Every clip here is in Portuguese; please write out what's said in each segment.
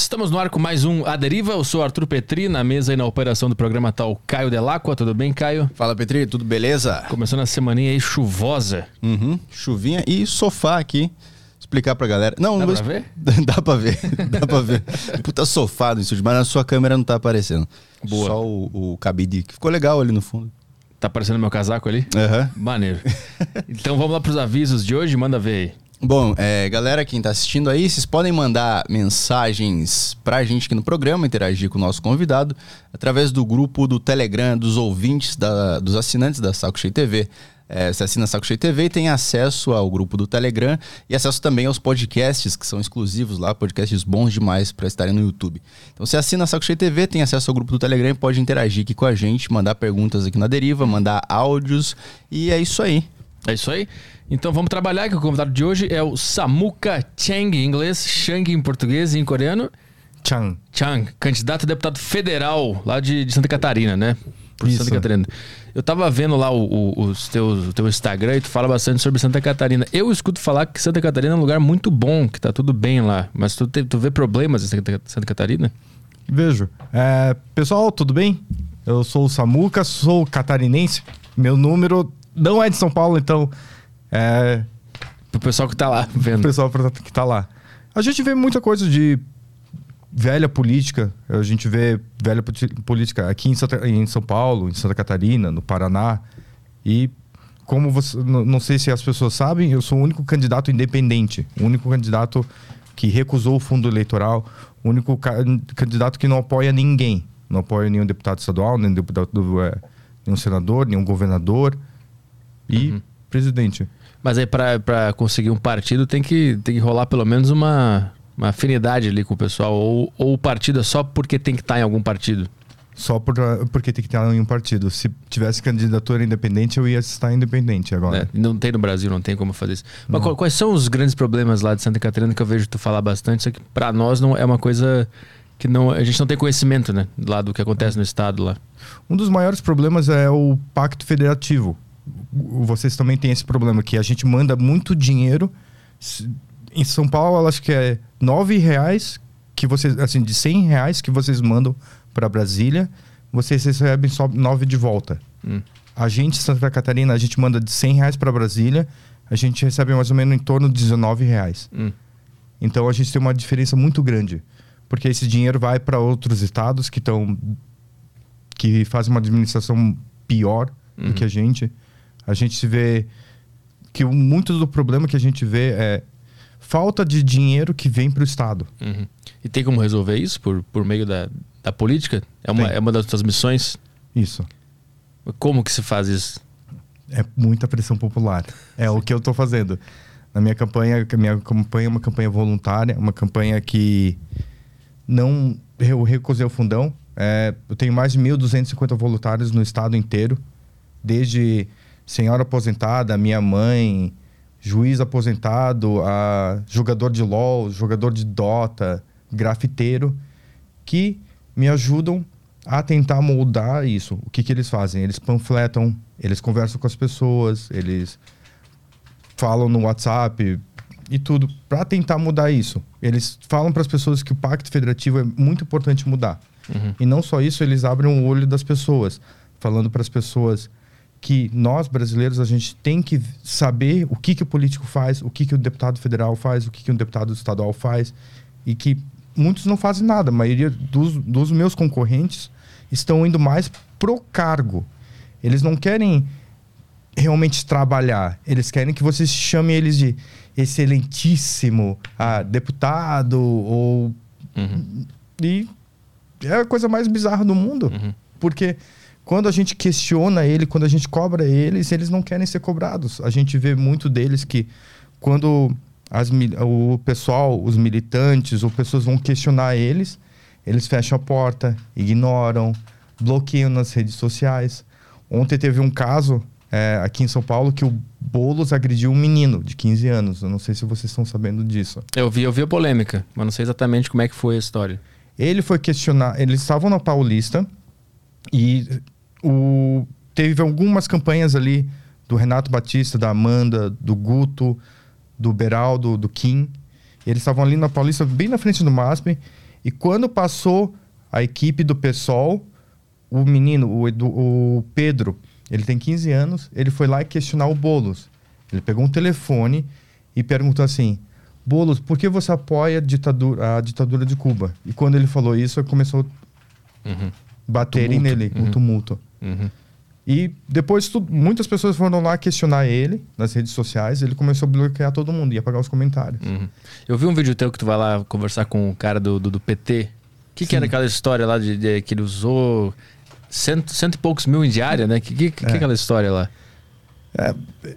Estamos no ar com mais um A Deriva. Eu sou Arthur Petri, na mesa e na operação do programa tá o Caio Delacqua. Tudo bem, Caio? Fala, Petri, tudo beleza? Começando a semaninha aí chuvosa. Uhum, chuvinha e sofá aqui. Explicar pra galera. Não, Dá não pra ver? Dá pra ver, dá pra ver. Puta sofá no estúdio, mas na sua câmera não tá aparecendo. Boa. Só o, o cabide, que ficou legal ali no fundo. Tá aparecendo meu casaco ali? Aham. Maneiro. então vamos lá pros avisos de hoje. Manda ver aí. Bom, é, galera, quem tá assistindo aí, vocês podem mandar mensagens pra gente aqui no programa, interagir com o nosso convidado, através do grupo do Telegram dos ouvintes, da- dos assinantes da Saco Cheio TV. É, você assina Saco Cheio TV e tem acesso ao grupo do Telegram e acesso também aos podcasts que são exclusivos lá, podcasts bons demais para estarem no YouTube. Então você assina Saco Cheio TV, tem acesso ao grupo do Telegram e pode interagir aqui com a gente, mandar perguntas aqui na deriva, mandar áudios e é isso aí. É isso aí? Então vamos trabalhar, que o convidado de hoji é o Samuka Chang em inglês, Chang em português e em coreano. Chan. Chang, candidato a deputado federal lá de, de Santa Catarina, né? Por Isso. Santa Catarina. Eu tava vendo lá o, o, os teus, o teu Instagram e tu fala bastante sobre Santa Catarina. Eu escuto falar que Santa Catarina é um lugar muito bom, que tá tudo bem lá. Mas tu, te- tu vê problemas em Santa, Santa Catarina? Vejo. É, pessoal, tudo bem? Eu sou o Samuca, sou catarinense. Meu número não é de São Paulo, então é Pro pessoal que tá lá o vendo. pessoal que tá lá. A gente vê muita coisa de velha política. A gente vê velha política aqui em, Santa- em São Paulo, em Santa Catarina, no Paraná. E como você. Não sei se as pessoas sabem, eu sou o único candidato independente. O único candidato que recusou o fundo eleitoral. O único ca- candidato que não apoia ninguém. Não apoia nenhum deputado estadual, nenhum deputado. é, nenhum senador, nenhum governador. E presidente. Mas aí pra conseguir um partido tem que, tem que rolar pelo menos uma, uma afinidade ali com o pessoal. Ou, ou o partido é só porque tem que estar em algum partido. Só por, porque tem que estar em um partido. Se tivesse candidatura independente, eu ia estar independente agora. né? Não tem no Brasil, não tem como fazer isso. Mas qual- quais são os grandes problemas lá de Santa Catarina que eu vejo tu falar bastante? Isso que pra nós não é uma coisa que não, a gente não tem conhecimento, né? Lá do que acontece no estado lá. Um dos maiores problemas é o pacto federativo. Vocês também têm esse problema que a gente manda muito dinheiro. Em São Paulo, acho que é nove reais que vocês, assim, de 100 reais que vocês mandam para Brasília, vocês recebem só nove de volta. Hum. A gente, Santa Catarina, a gente manda de 100 reais para Brasília, a gente recebe mais ou menos em torno de 19 reais. Hum. Então a gente tem uma diferença muito grande, porque esse dinheiro vai para outros estados que estão que fazem uma administração pior Uhum. do que a gente. A gente se vê que muito do problema que a gente vê é falta de dinheiro que vem para o estado. Uhum. E tem como resolver isso por, por meio da, da política? É uma, Tem. é uma das tuas missões? Isso. Como que se faz isso? É muita pressão popular. É o que eu estou fazendo. Na minha campanha, minha campanha é uma campanha voluntária, uma campanha que não eu recusei o fundão. É, eu tenho mais de 1.250 voluntários no estado inteiro, desde senhora aposentada, minha mãe, juiz aposentado, a jogador de LOL, jogador de Dota, grafiteiro, que me ajudam a tentar moldar isso. O que, que eles fazem? Eles panfletam, eles conversam com as pessoas, eles falam no WhatsApp e tudo para tentar mudar isso. Eles falam para as pessoas que o pacto federativo é muito importante mudar. Uhum. E não só isso, eles abrem o olho das pessoas, falando para as pessoas que nós brasileiros a gente tem que saber o que que o político faz, o que que o deputado federal faz, o que que um deputado estadual faz e que muitos não fazem nada. A maioria dos, dos meus concorrentes estão indo mais pro cargo. Eles não querem realmente trabalhar. Eles querem que você chame eles de excelentíssimo ah, deputado ou Uhum. e é a coisa mais bizarra do mundo. Uhum. Porque quando a gente questiona ele, quando a gente cobra eles, eles não querem ser cobrados. A gente vê muito deles que quando as o pessoal, os militantes ou pessoas vão questionar eles, eles fecham a porta, ignoram, bloqueiam nas redes sociais. Ontem teve um caso é, aqui em São Paulo que o Boulos agrediu um menino de 15 anos. Eu não sei se vocês estão sabendo disso. Eu vi, eu vi a polêmica, mas não sei exatamente como é que foi a história. Ele foi questionar. Eles estavam na Paulista e o, teve algumas campanhas ali do Renato Batista, da Amanda, do Guto, do Beraldo, do Kim. Eles estavam ali na Paulista, bem na frente do MASP. E quando passou a equipe do PSOL, o menino, o, Edu, o Pedro, ele tem 15 anos, ele foi lá questionar o Boulos. Ele pegou um telefone e perguntou assim: Boulos, por que você apoia a ditadura, a ditadura de Cuba? E quando ele falou isso, começou Uhum. baterem Tumulto. nele, um Uhum. tumulto. Uhum. E depois tu- muitas pessoas foram lá questionar ele nas redes sociais, ele começou a bloquear todo mundo e apagar os comentários. Uhum. Eu vi um vídeo teu que tu vai lá conversar com o cara do, do, do PT. O que, que era aquela história lá de, de- que ele usou cento, cento e poucos mil em diária, né? Que, que, que é É. aquela história lá?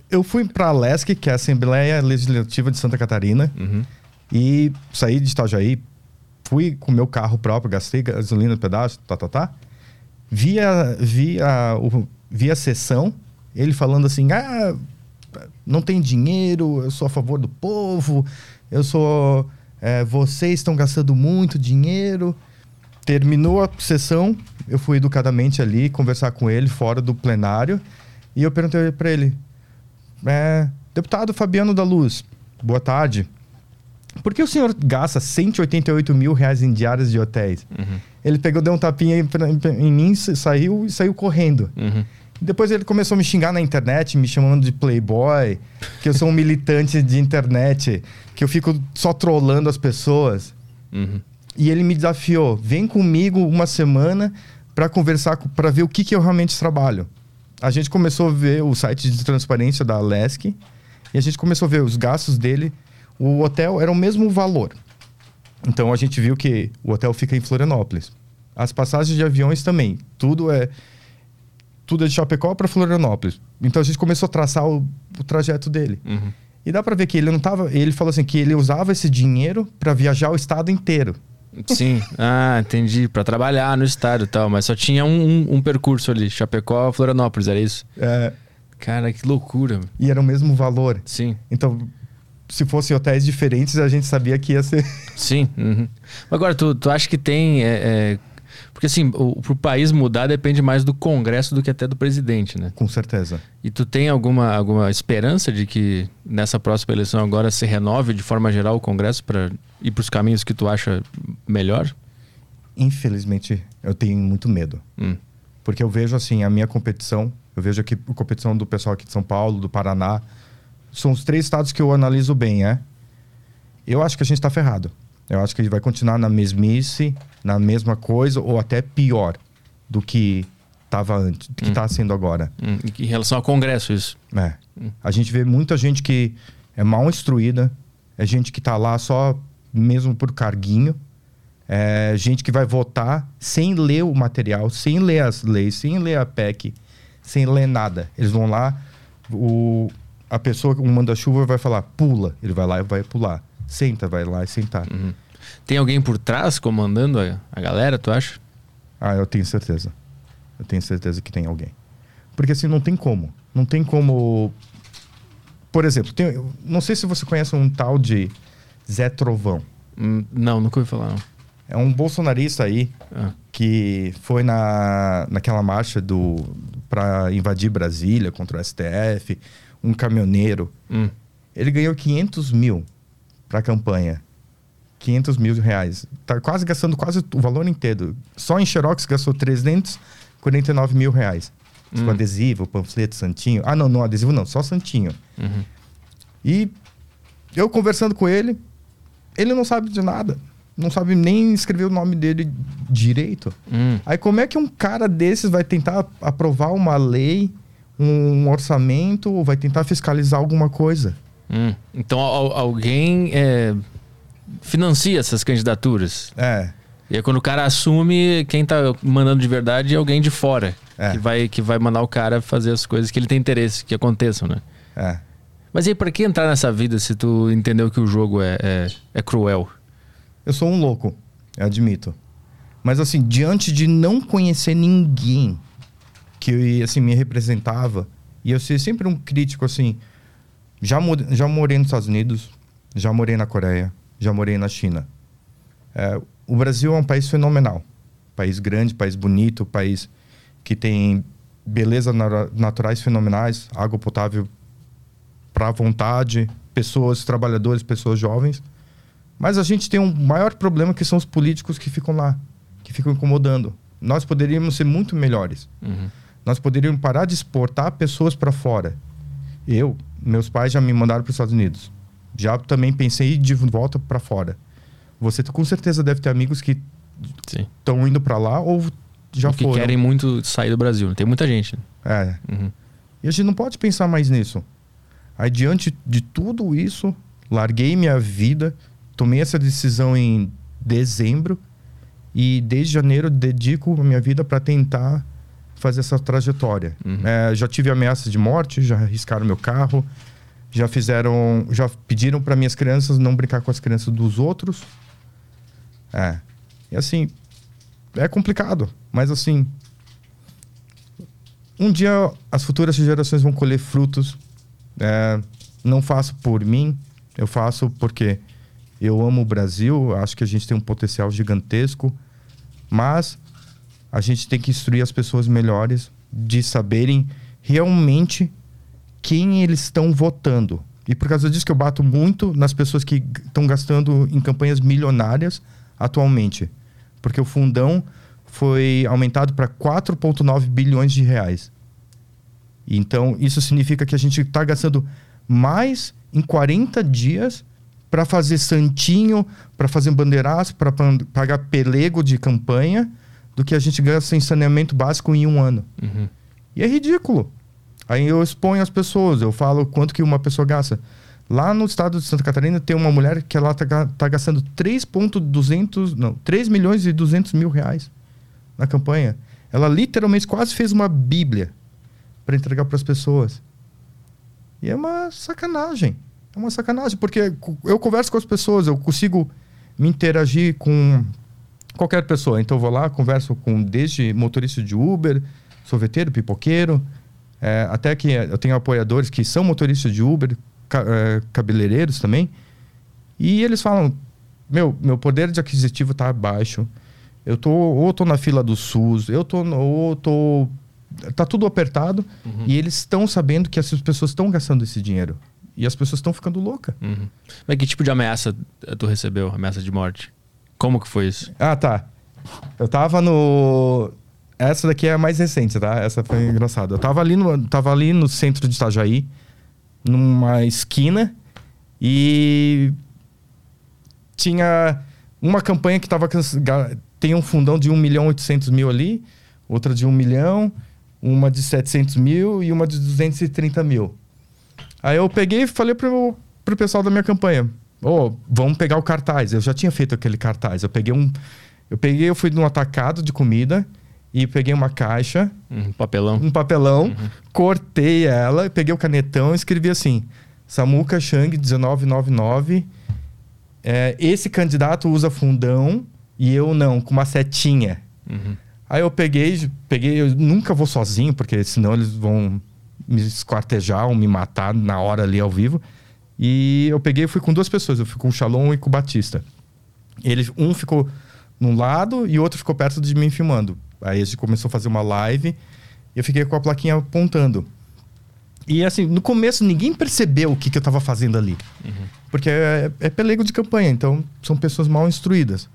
Eu fui para a LESC, que é a Assembleia Legislativa de Santa Catarina, Uhum. e saí de Itajaí, fui com meu carro próprio, gastei gasolina no pedaço, tá, tá, tá. Vi a, vi a, o- vi a sessão, ele falando assim, ah, não tem dinheiro, eu sou a favor do povo, eu sou... é, vocês estão gastando muito dinheiro. Terminou a sessão, eu fui educadamente ali conversar com ele fora do plenário, e eu perguntei para ele, é, deputado Fabiano da Luz, boa tarde. Por que o senhor gasta 188 mil reais em diárias de hotéis? Uhum. Ele pegou, deu um tapinha em, mim, sa- saiu e saiu correndo. Uhum. Depois ele começou a me xingar na internet, me chamando de playboy, que eu sou um militante de internet, que eu fico só trolando as pessoas. Uhum. E ele me desafiou, vem comigo uma semana para conversar, para ver o que, que eu realmente trabalho. A gente começou a ver o site de transparência da Lesc e a gente começou a ver os gastos dele. O hotel era o mesmo valor. Então a gente viu que o hotel fica em Florianópolis. As passagens de aviões também. Tudo é tudo é de Chapecó para Florianópolis. Então a gente começou a traçar o, o trajeto dele. Uhum. E dá para ver que ele não tava, ele falou assim que ele usava esse dinheiro para viajar o estado inteiro. Sim. Ah, entendi. Pra trabalhar no estádio e tal. Mas só tinha um, um, um percurso ali. Chapecó, Florianópolis, era isso? É, Cara, que loucura. e era o mesmo valor. Sim. Então, se fossem hotéis diferentes, a gente sabia que ia ser. Sim. Uhum. Agora, tu, tu acha que tem. é, é, Porque assim, o, pro país mudar depende mais do Congresso do que até do presidente, né? Com certeza. E tu tem alguma, alguma esperança de que nessa próxima eleição agora se renove de forma geral o Congresso para ir para os caminhos que tu acha melhor? Infelizmente, eu tenho muito medo. Hum. Porque eu vejo, assim, a minha competição. Eu vejo aqui a competição do pessoal aqui de São Paulo, do Paraná. São os três estados que eu analiso bem, é? Eu acho que a gente está ferrado. Eu acho que a gente vai continuar na mesmice, na mesma coisa, ou até pior do que estava antes, do que está sendo agora. Hum. Em relação ao Congresso, isso. É. A gente vê muita gente que é mal instruída, é gente que tá lá só mesmo por carguinho, é gente que vai votar sem ler o material, sem ler as leis, sem ler a PEC, sem ler nada. Eles vão lá, o, a pessoa, o manda-chuva vai falar, pula. Ele vai lá e vai pular. Senta, vai lá e sentar. Uhum. Tem alguém por trás comandando a, a galera, tu acha? Ah, eu tenho certeza. Eu tenho certeza que tem alguém. Porque assim, não tem como. Não tem como. Por exemplo, tem- não sei se você conhece um tal de Zé Trovão. Hum, não, nunca ouvi falar. Não. É um bolsonarista aí Ah. que foi na, naquela marcha do para invadir Brasília contra o STF, um caminhoneiro. Hum. Ele ganhou 500 mil para a campanha. 500 mil reais. Tá quase gastando quase o valor inteiro. Só em Xerox gastou 349 mil reais. Hum. Com adesivo, panfleto, santinho. Ah, não, não adesivo não, só santinho. Uhum. E eu conversando com ele, ele não sabe de nada. Não sabe nem escrever o nome dele direito. Hum. Aí como é que um cara desses vai tentar aprovar uma lei, um orçamento, ou vai tentar fiscalizar alguma coisa? Hum. Então al- alguém é, financia essas candidaturas. É, E aí quando o cara assume, quem tá mandando de verdade é alguém de fora. É. Que, vai, que vai mandar o cara fazer as coisas que ele tem interesse que aconteçam, né? é. Mas e aí, pra que entrar nessa vida se tu entendeu que o jogo é, é, é cruel? Eu sou um louco, admito. Mas assim, diante de não conhecer ninguém que assim me representava, e eu ser sempre um crítico assim, já, já morei nos Estados Unidos, já morei na Coreia, já morei na China. É, o Brasil é um país fenomenal, país grande, país bonito, país que tem beleza nara- naturais fenomenais, água potável para vontade, pessoas trabalhadores, pessoas jovens. Mas a gente tem um maior problema que são os políticos que ficam lá, que ficam incomodando. Nós poderíamos ser muito melhores. Uhum. Nós poderíamos parar de exportar pessoas para fora. Eu, meus pais já me mandaram para os Estados Unidos. Já também pensei de volta para fora. Você com certeza deve ter amigos que estão indo para lá ou já que foram. querem muito sair do Brasil. né? Tem muita gente. É. Uhum. E a gente não pode pensar mais nisso. Aí, diante de tudo isso, larguei minha vida, tomei essa decisão em dezembro e desde janeiro dedico a minha vida para tentar fazer essa trajetória. Uhum. É, já tive ameaças de morte, já arriscaram meu carro, já fizeram, já pediram para minhas crianças não brincar com as crianças dos outros. É. E assim, é complicado, mas assim, um dia as futuras gerações vão colher frutos. É, não faço por mim, eu faço porque eu amo o Brasil, acho que a gente tem um potencial gigantesco, mas a gente tem que instruir as pessoas melhores de saberem realmente quem eles estão votando. E por causa disso que eu bato muito nas pessoas que estão gastando em campanhas milionárias atualmente. Porque o fundão foi aumentado para 4,9 bilhões de reais. Então, isso significa que a gente está gastando mais em 40 dias para fazer santinho, para fazer bandeiraço, para pagar pelego de campanha, do que a gente gasta em saneamento básico em um ano. Uhum. E é ridículo. Aí eu exponho as pessoas, eu falo quanto que uma pessoa gasta. Lá no estado de Santa Catarina tem uma mulher que ela tá, tá gastando 3.200, não, 3 milhões e 200 mil reais na campanha. Ela literalmente quase fez uma bíblia para entregar para as pessoas. E é uma sacanagem. É uma sacanagem, porque eu converso com as pessoas, eu consigo me interagir com qualquer pessoa. Então eu vou lá, converso com desde motorista de Uber, sorveteiro, pipoqueiro, é, até que eu tenho apoiadores que são motoristas de Uber, ca- é, cabeleireiros também. E eles falam: meu, meu poder de aquisitivo está baixo. Eu tô ou tô na fila do SUS, eu tô ou tô tá tudo apertado e eles estão sabendo que essas pessoas estão gastando esse dinheiro e as pessoas estão ficando loucas. Uhum. Mas que tipo de ameaça eh, tu recebeu? Ameaça de morte? Como que foi isso? Ah, tá. Eu tava no. Essa daqui é a mais recente, tá? Essa foi engraçada. Eu tava ali no, tava ali no centro de Itajaí, numa esquina, e tinha uma campanha que tava. Tem um fundão de 1 milhão e 800 mil ali, outra de 1 milhão, uma de 700 mil e uma de 230 mil. Aí eu peguei e falei pro, pro pessoal da minha campanha: Ô, vamos pegar o cartaz. Eu já tinha feito aquele cartaz. Eu peguei um. Eu peguei, eu fui num atacado de comida e peguei uma caixa, Um papelão? um papelão, cortei ela, peguei o canetão e escrevi assim: Samuca Chang 1999. É, esse candidato usa fundão e eu não, com uma setinha. Uhum. Aí eu peguei, peguei, eu nunca vou sozinho, porque senão eles vão me esquartejar ou me matar na hora ali ao vivo. E eu peguei e fui com duas pessoas, eu fui com o Shalom e com o Batista. Ele, um ficou num lado e o outro ficou perto de mim filmando. Aí a gente começou a fazer uma live e eu fiquei com a plaquinha apontando. E assim, no começo ninguém percebeu o que, que eu tava fazendo ali. Porque é, é pelego de campanha, então são pessoas mal instruídas.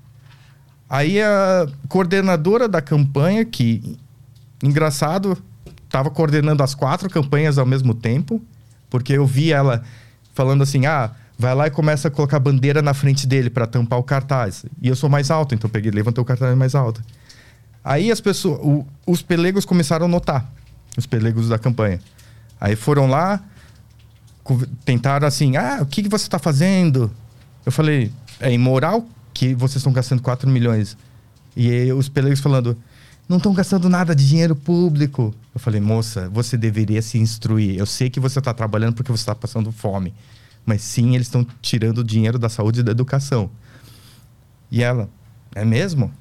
Aí a coordenadora da campanha, que, engraçado, estava coordenando as quatro campanhas ao mesmo tempo, porque eu vi ela falando assim: ah, vai lá e começa a colocar bandeira na frente dele para tampar o cartaz. E eu sou mais alto, então peguei, levantei o cartaz mais alto. Aí as pessoas, o- os pelegos começaram a notar, os pelegos da campanha. Aí foram lá, tentaram assim: ah, o que, que você está fazendo? Eu falei: é imoral que vocês estão gastando 4 milhões. E aí os pelegos falando: não estão gastando nada de dinheiro público. Eu falei: moça, você deveria se instruir. Eu sei que você está trabalhando porque você está passando fome. Mas sim, eles estão tirando o dinheiro da saúde e da educação. E ela: é mesmo?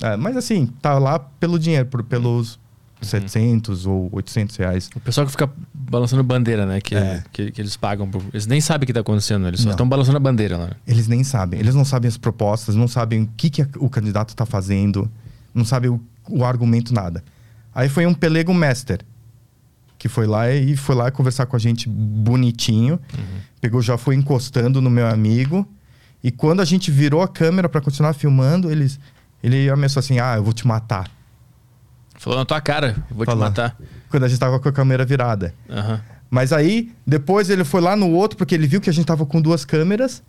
É, mas assim, tá lá pelo dinheiro, por, pelos 700 ou 800 reais. O pessoal que fica balançando bandeira, né? Que, É. que, que eles pagam. por- Eles nem sabem o que tá acontecendo, eles só Não. estão balançando a bandeira lá. Eles nem sabem. Eles não sabem as propostas, não sabem o que, que o candidato está fazendo, não sabem o, o argumento, nada. Aí foi um pelego master, que foi lá e foi lá conversar com a gente bonitinho. Pegou, já foi encostando no meu amigo E quando a gente virou a câmera pra continuar filmando, eles, ele ameaçou assim: ah, eu vou te matar. Falou na tua cara, eu vou Falou. te matar. Quando a gente tava com a câmera virada. Aham. Mas aí, depois ele foi lá no outro, porque ele viu que a gente tava com duas câmeras.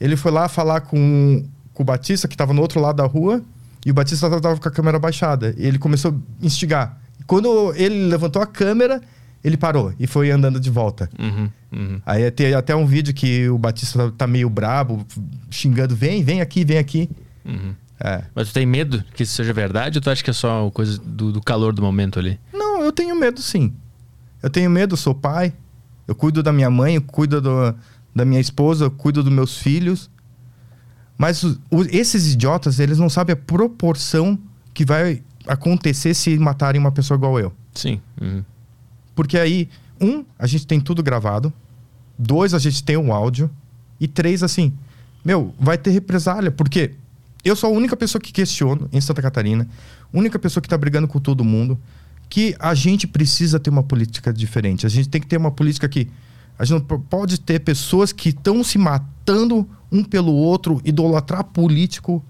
Ele foi lá falar com, com o Batista, que tava no outro lado da rua. E o Batista tava com a câmera baixada. E ele começou a instigar. Quando ele levantou a câmera, ele parou e foi andando de volta. Uhum, uhum. Aí tem até um vídeo que o Batista tá meio brabo, xingando: vem, vem aqui, vem aqui. Uhum. É. Mas tu tem medo que isso seja verdade ou tu acha que é só coisa do, do calor do momento ali? Não, eu tenho medo sim. Eu tenho medo, eu sou pai. Eu cuido da minha mãe, eu cuido do- da minha esposa, eu cuido dos meus filhos. Mas o- o- esses idiotas, eles não sabem a proporção que vai acontecer se matarem uma pessoa igual eu. Sim. Uhum. Porque aí, um, a gente tem tudo gravado. Dois, a gente tem o áudio. E três, assim, meu, vai ter represália. Porque eu sou a única pessoa que questiono em Santa Catarina. Única pessoa que tá brigando com todo mundo. Que a gente precisa ter uma política diferente. A gente tem que ter uma política que. A gente não pode ter pessoas que estão se matando um pelo outro, idolatrar político.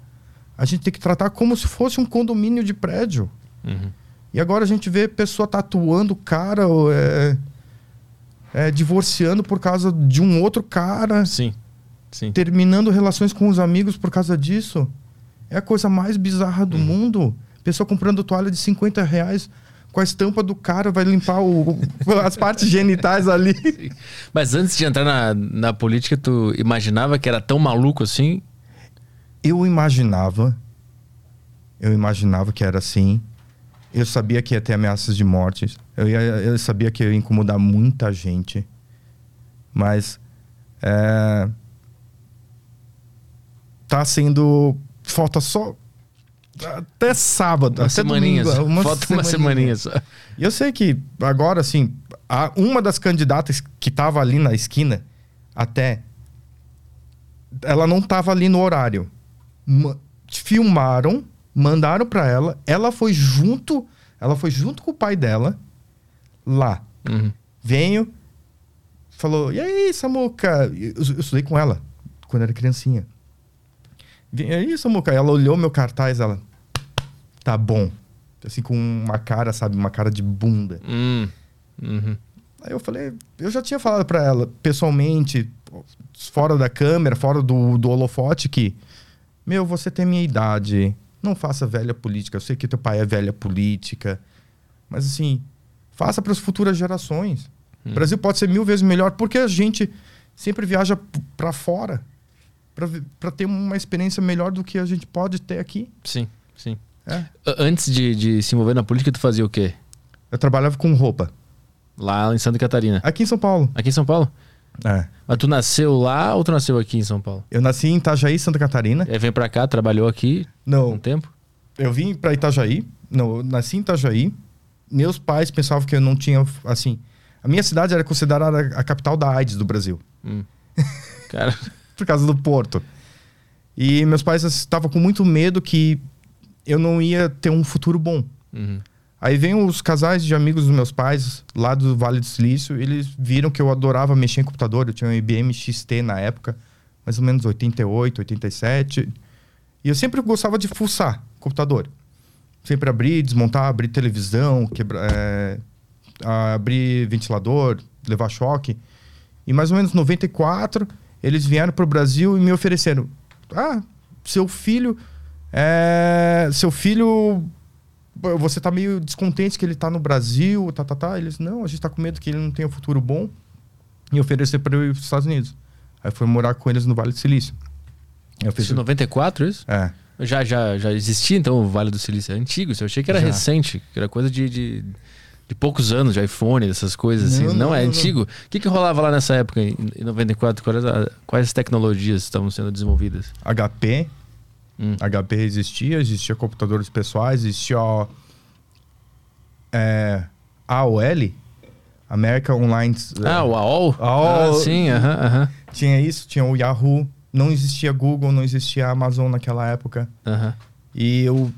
A gente tem que tratar como se fosse um condomínio de prédio. Uhum. E agora a gente vê pessoa tatuando cara, ou é, é, divorciando por causa de um outro cara, Sim. Sim. terminando relações com os amigos por causa disso. É a coisa mais bizarra do mundo. Pessoa comprando toalha de 50 reais com a estampa do cara, vai limpar o- as partes genitais ali. Mas antes de entrar na, na política, tu imaginava que era tão maluco assim? Eu imaginava, eu imaginava que era assim. Eu sabia que ia ter ameaças de mortes. Eu, ia- eu sabia que ia incomodar muita gente. Mas é, tá sendo falta só até sábado, Umas até semaninhas. domingo, uma Falta uma semaninha só. e eu sei que agora, assim, uma das candidatas que tava ali na esquina, até. Ela não tava ali no horário. Ma- filmaram, mandaram pra ela. Ela foi junto. Ela foi junto com o pai dela lá. Uhum. Venho. Falou: E aí, Samuca? Eu, eu estudei com ela quando era criancinha. E aí, Samuca? Ela olhou meu cartaz, ela. Tá bom. Assim, com uma cara, sabe? Uma cara de bunda. Hum. Uhum. Aí eu falei, eu já tinha falado pra ela pessoalmente, fora da câmera, fora do, do holofote, que, meu, você tem minha idade, não faça velha política. Eu sei que teu pai é velha política, mas assim, faça para as futuras gerações. O Brasil pode ser mil vezes melhor, porque a gente sempre viaja p- pra fora pra ter uma experiência melhor do que a gente pode ter aqui. Sim, sim. É. Antes de, de se envolver na política, tu fazia o quê? Eu trabalhava com roupa. Lá em Santa Catarina. Aqui em São Paulo. Aqui em São Paulo? É. Mas tu nasceu lá ou tu nasceu aqui em São Paulo? Eu nasci em Itajaí, Santa Catarina. Aí vem pra cá, trabalhou aqui Não, um tempo? eu vim para Itajaí. Não, eu nasci em Itajaí. Meus pais pensavam que eu não tinha, assim... A minha cidade era considerada a capital da AIDS do Brasil. Hum. Cara, Por causa do porto. E meus pais estavam com muito medo que eu não ia ter um futuro bom. uhum. Aí vem os casais de amigos dos meus pais, lá do Vale do Silício, eles viram que eu adorava mexer em computador. Eu tinha um IBM XT na época, mais ou menos 88, 87. E eu sempre gostava de fuçar computador. Sempre abrir, desmontar, abrir televisão, quebrar, é, abrir ventilador, levar choque. E mais ou menos 94, eles vieram para o Brasil e me ofereceram: Ah, seu filho. É, seu filho você tá meio descontente que ele tá no Brasil, tá, tá, tá. Eles, não, a gente tá com medo que ele não tenha um futuro bom. E oferecer para eu ir pros Estados Unidos. Aí foi morar com eles no Vale do Silício. Eu fiz... Isso em 94, isso? É. Já, já, já existia então o Vale do Silício? É antigo, eu achei que era Já. recente, que era coisa de, de, de poucos anos, de iPhone, dessas coisas assim. Não, Não, não, é não, antigo. O que, que rolava lá nessa época, em, em 94? Quais, quais tecnologias estavam sendo desenvolvidas? HP. Hum. HP existia, existia computadores pessoais, existia ó, é, AOL, American Online. Ah, o AOL? AOL. Ah, sim, aham, aham. Tinha isso, tinha o Yahoo. Não existia Google, não existia Amazon naquela época. aham. E o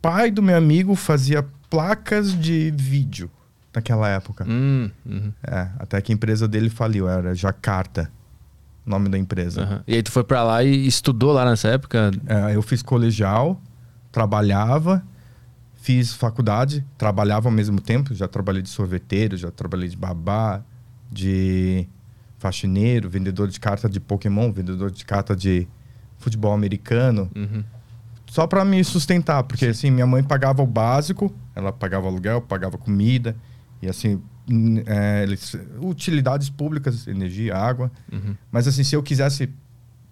pai do meu amigo fazia placas de vídeo naquela época. Hum, uhum. É, até que a empresa dele faliu, era Jakarta. Nome da empresa. Aham. E aí tu foi pra lá e estudou lá nessa época? É, eu fiz colegial, trabalhava, fiz faculdade, trabalhava ao mesmo tempo. Já trabalhei de sorveteiro, já trabalhei de babá, de faxineiro, vendedor de carta de Pokémon, vendedor de carta de futebol americano. Uhum. Só para me sustentar, porque assim, minha mãe pagava o básico, ela pagava aluguel, pagava comida, e assim, é, utilidades públicas, energia, água. Uhum. Mas assim, se eu quisesse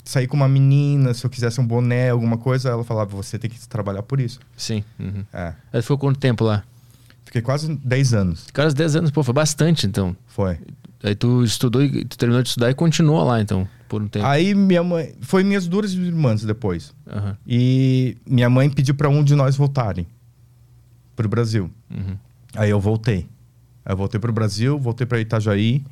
sair com uma menina, se eu quisesse um boné, alguma coisa, ela falava, você tem que trabalhar por isso. Sim. Uhum. É. Ficou quanto tempo lá? Fiquei quase 10 anos. Quase 10 anos, pô, foi bastante então. Foi. Aí tu estudou e tu terminou de estudar e continuou lá então, por um tempo. Aí minha mãe. Foi minhas duas irmãs depois. Aham. E minha mãe pediu para um de nós voltarem pro Brasil. Uhum. Aí eu voltei. Eu voltei pro Brasil, voltei para Itajaí.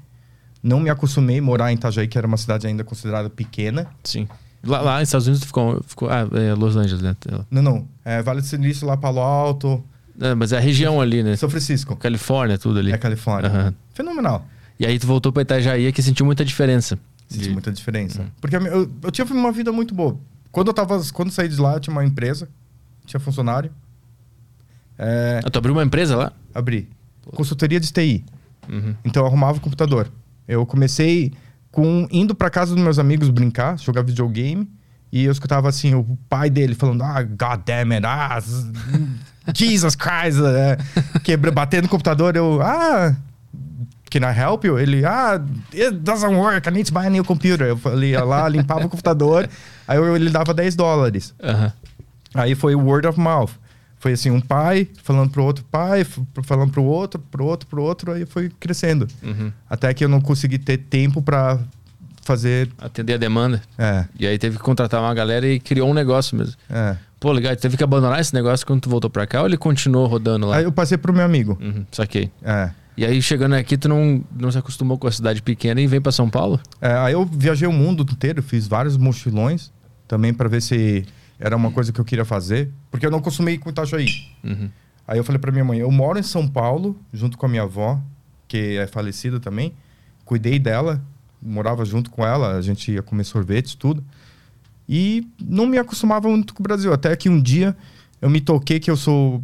Não me acostumei a morar em Itajaí, que era uma cidade ainda considerada pequena. Sim. Lá, lá nos Estados Unidos tu ficou, ficou. Ah, é Los Angeles, né? Não, não. É Vale do Silício, lá Palo Alto, É, mas é a região ali, né? São Francisco. Califórnia, tudo ali. É Califórnia. Aham. Fenomenal. E aí tu voltou pra Itajaí que sentiu muita diferença. Senti De- muita diferença. Porque a minha- eu, eu tinha uma vida muito boa. Quando eu tava. Quando eu saí de lá, eu tinha uma empresa, tinha funcionário. É, Ah, tu abriu uma empresa lá? abri. Consultoria de TI. Uhum. Então eu arrumava o computador. Eu comecei com indo pra casa dos meus amigos brincar, jogar videogame. E eu escutava assim, o pai dele falando, ah, God damn it, ah, Jesus Christ, é, quebra, batendo no computador, eu, ah, can I help you? Ele, ah, it doesn't work, I need to buy a new computer. Eu falei, ia lá, limpava o computador, aí eu, ele dava 10 dólares. Aí foi word of mouth. Foi assim, um pai falando pro outro pai, falando pro outro, pro outro, pro outro, aí foi crescendo. Uhum. Até que eu não consegui ter tempo pra fazer. Atender a demanda. É, E aí teve que contratar uma galera e criou um negócio mesmo. é. Pô, legal. Teve que abandonar esse negócio quando tu voltou pra cá ou ele continuou rodando lá? Aí eu passei pro meu amigo. Uhum, saquei. É. E aí chegando aqui, tu não, não se acostumou com a cidade pequena e vem pra São Paulo? É, aí eu viajei o mundo inteiro, fiz vários mochilões também pra ver se era uma coisa que eu queria fazer, porque eu não acostumei com Itajaí. Uhum. Aí eu falei pra minha mãe, eu moro em São Paulo, junto com a minha avó, que é falecida também. Cuidei dela, morava junto com ela, a gente ia comer sorvetes, tudo. E não me acostumava muito com o Brasil. Até que um dia eu me toquei que eu sou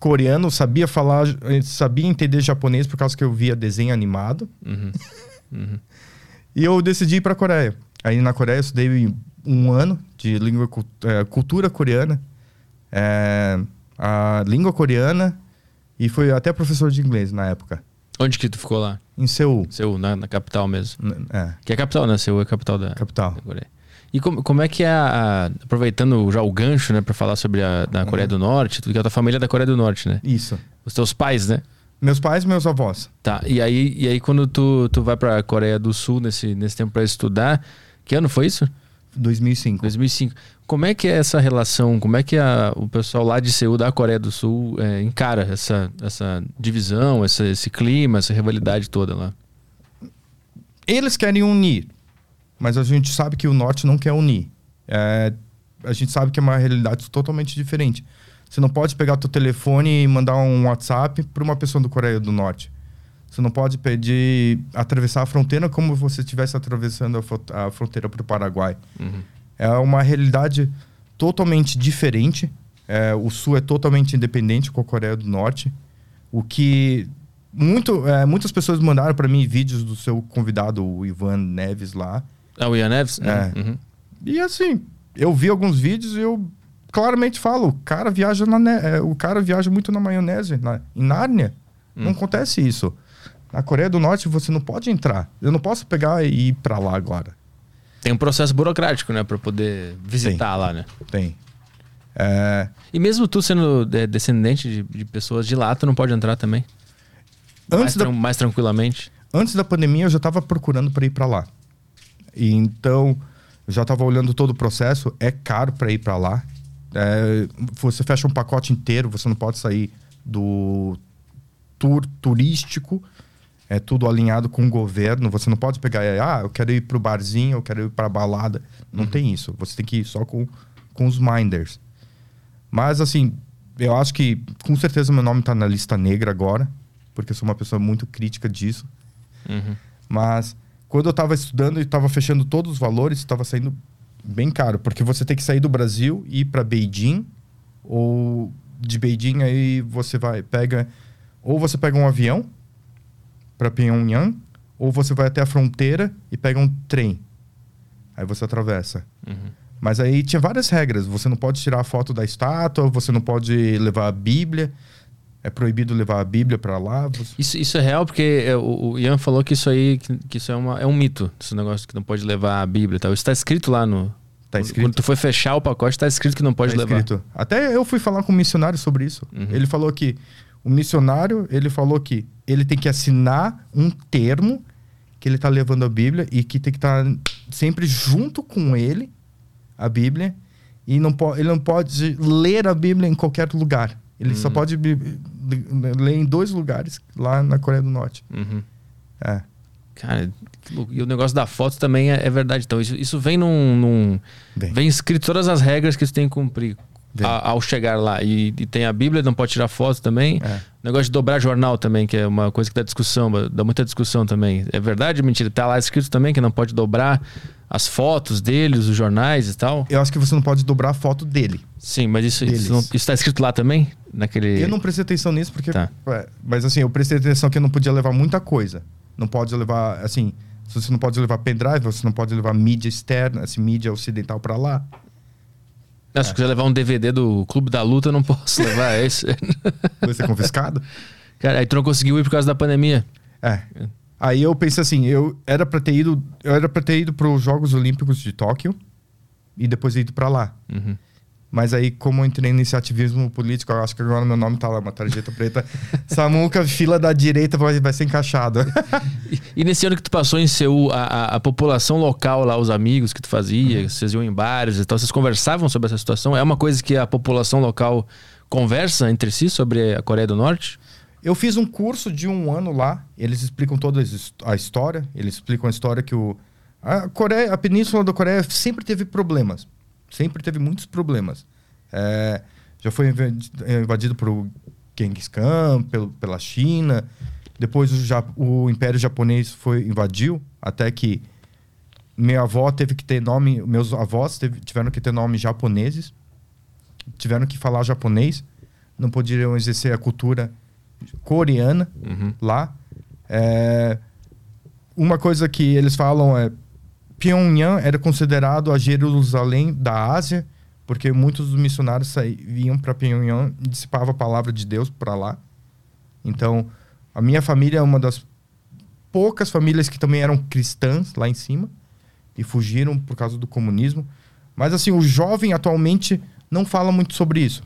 coreano, sabia falar, eh, sabia entender japonês por causa que eu via desenho animado. Uhum. Uhum. E eu decidi ir para a Coreia. Aí na Coreia eu estudei um ano de língua eh, cultura coreana, eh, a língua coreana e fui até professor de inglês na época Onde que tu ficou lá? em Seul, Seul, na, na capital mesmo. é, Que é a capital, né? Seul é a capital da, capital. da Coreia. E como, como é que é a, Aproveitando já o gancho, né? Pra falar sobre a da Coreia do Norte, tu que a tua família é da Coreia do Norte, né? Isso. Os teus pais, né? Meus pais, e meus avós. Tá, e aí, e aí quando tu, tu vai pra Coreia do Sul nesse, nesse tempo pra estudar, que ano foi isso? 2005. 2005. Como é que é essa relação? Como é que a- o pessoal lá de Seul, da Coreia do Sul, é, encara essa, essa divisão, essa, esse clima, essa rivalidade toda lá? Eles querem unir, mas a gente sabe que o norte não quer unir. É, a gente sabe que é uma realidade totalmente diferente. Você não pode pegar teu telefone e mandar um WhatsApp para uma pessoa do Coreia do Norte. Você não pode pedir atravessar a fronteira como se você estivesse atravessando a, fro- a fronteira para o Paraguai. Uhum. É uma realidade totalmente diferente. É, o Sul é totalmente independente com a Coreia do Norte. O que muito, é, muitas pessoas mandaram para mim vídeos do seu convidado, o Ivan Neves, lá. Ah, o Ian Neves? É. Uhum. E assim, eu vi alguns vídeos e eu claramente falo, o cara viaja na é, o cara viaja muito na maionese, na, em Nárnia. Não acontece isso. Na Coreia do Norte você não pode entrar. Eu não posso pegar e ir para lá agora. Tem um processo burocrático, né? Pra poder visitar lá, né? Tem. É, E mesmo tu sendo é, descendente de, de pessoas de lá, tu não pode entrar também? mais, antes da, tran- mais tranquilamente? antes da pandemia eu já estava procurando para ir para lá. E então eu já estava olhando todo o processo. É caro para ir para lá. É, você fecha um pacote inteiro, você não pode sair do tour turístico. É tudo alinhado com o governo. Você não pode pegar, ah, eu quero ir pro barzinho, eu quero ir pra balada. Não tem isso. Você tem que ir só com, com os minders. Mas, assim, eu acho que com certeza meu nome tá na lista negra agora, porque eu sou uma pessoa muito crítica disso. Uhum. Mas Quando eu tava estudando e tava fechando todos os valores, tava saindo bem caro, porque você tem que sair do Brasil e ir para Beijing, ou de Beijing aí você vai, pega, ou você pega um avião para Pyongyang, ou você vai até a fronteira e pega um trem. Aí você atravessa. Mas aí tinha várias regras. Você não pode tirar a foto da estátua, você não pode levar a Bíblia. É proibido levar a Bíblia para lá. Você- Isso, isso é real porque é, o, o Ian falou que isso aí que, que isso é, uma, é um mito, esse negócio que não pode levar a Bíblia tal. Isso tá escrito lá no. Tá quando- escrito. Quando tu foi fechar o pacote, tá escrito que não pode Tá levar. escrito. Até eu fui falar com um missionário sobre isso. Uhum. Ele falou que o missionário, ele falou que ele tem que assinar um termo que ele tá levando a Bíblia e que tem que estar sempre junto com ele a Bíblia e não ele não pode ler a Bíblia em qualquer lugar. Ele só Uhum. pode ler em dois lugares lá na Coreia do Norte. Uhum. É. Cara, e o negócio da foto também é, é verdade. Então, isso, isso vem num. num- vem escrito todas as regras que você tem que cumprir a- ao chegar lá. E, e tem a Bíblia, não pode tirar foto também. É. O negócio de dobrar jornal também, que é uma coisa que dá discussão, dá muita discussão também. É verdade ou mentira? Tá lá escrito também que não pode dobrar as fotos deles, os jornais e tal. Eu acho que você não pode dobrar a foto dele. Sim, mas isso, Deles. isso, não, isso tá escrito lá também? Naquele. Eu não prestei atenção nisso porque. Tá. é, mas assim, eu prestei atenção que eu não podia levar muita coisa. Não pode levar, assim, se você não pode levar pendrive, você não pode levar mídia externa, assim, mídia ocidental pra lá. Não, se eu quiser levar um DVD do Clube da Luta, eu não posso levar esse. Vai ser confiscado. Cara, aí tu não conseguiu ir por causa da pandemia. É. Aí eu pensei assim, eu era pra ter ido, eu era para ter ido para os Jogos Olímpicos de Tóquio e depois ido pra lá. Uhum. Mas aí, como eu entrei nesse ativismo político, eu acho que agora meu nome tá lá, uma tarjeta preta. Samuca, fila da direita vai, ser encaixado. E, e nesse ano que tu passou em Seul, a, a, a população local lá, os amigos que tu fazia, vocês iam em bares e tal, vocês conversavam sobre essa situação? É uma coisa que a população local conversa entre si sobre a Coreia do Norte? Eu fiz um curso de um ano lá. Eles explicam toda a história. Eles explicam a história que o a Coreia, a Península da Coreia sempre teve problemas. Sempre teve muitos problemas. É, já foi invadi- invadido por Genghis Khan, pelo, pela China. Depois o, o Império Japonês foi invadiu até que minha avó teve que ter nome, meus avós teve- tiveram que ter nomes japoneses, tiveram que falar japonês, não poderiam exercer a cultura coreana Uhum. lá. É, uma coisa que eles falam é Pyongyang era considerado a Jerusalém da Ásia, porque muitos dos missionários saí- vinham para Pyongyang e dissipavam a palavra de Deus para lá. Então, a minha família é uma das poucas famílias que também eram cristãs lá em cima e fugiram por causa do comunismo. Mas assim, o jovem atualmente não fala muito sobre isso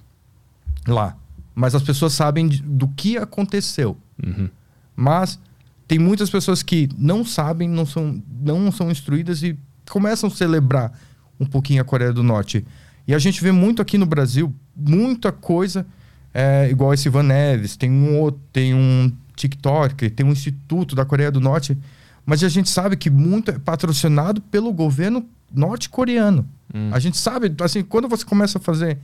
lá. Mas as pessoas sabem do que aconteceu. Uhum. Mas tem muitas pessoas que não sabem, não são, não são instruídas e começam a celebrar um pouquinho a Coreia do Norte. E a gente vê muito aqui no Brasil, muita coisa, é, igual esse Ivan Neves, tem um outro, tem um TikTok, tem um Instituto da Coreia do Norte, mas a gente sabe que muito é patrocinado pelo governo norte-coreano. Hum. A gente sabe, assim, quando você começa a fazer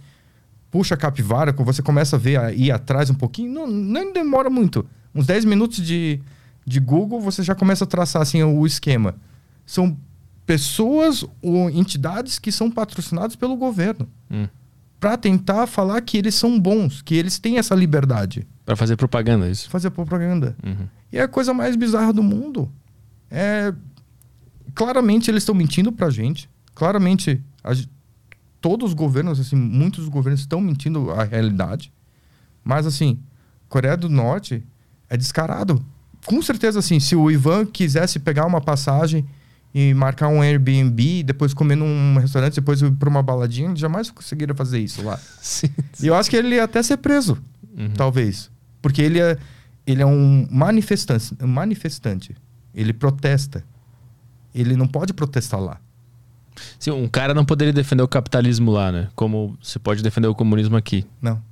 puxa a capivara, quando você começa a ver aí atrás um pouquinho, não, nem demora muito. Uns 10 minutos de, de Google, você já começa a traçar assim, o esquema. São pessoas ou entidades que são patrocinadas pelo governo Hum. para tentar falar que eles são bons, que eles têm essa liberdade Pra fazer propaganda, de isso. fazer propaganda. Uhum. E é a coisa mais bizarra do mundo. É... Claramente eles estão mentindo pra gente. Claramente a todos os governos, assim, muitos governos estão mentindo a realidade. Mas assim, Coreia do Norte é descarado. Com certeza, assim, se o Ivan quisesse pegar uma passagem e marcar um Airbnb, depois comer num restaurante, depois ir pra uma baladinha, jamais conseguiria fazer isso lá. Sim. E eu acho que ele ia até ser preso, Uhum. talvez. Porque ele é, ele é um manifestante, um manifestante. Ele protesta. Ele não pode protestar lá. Sim, um cara não poderia defender o capitalismo lá, né? Como você pode defender o comunismo aqui. Não.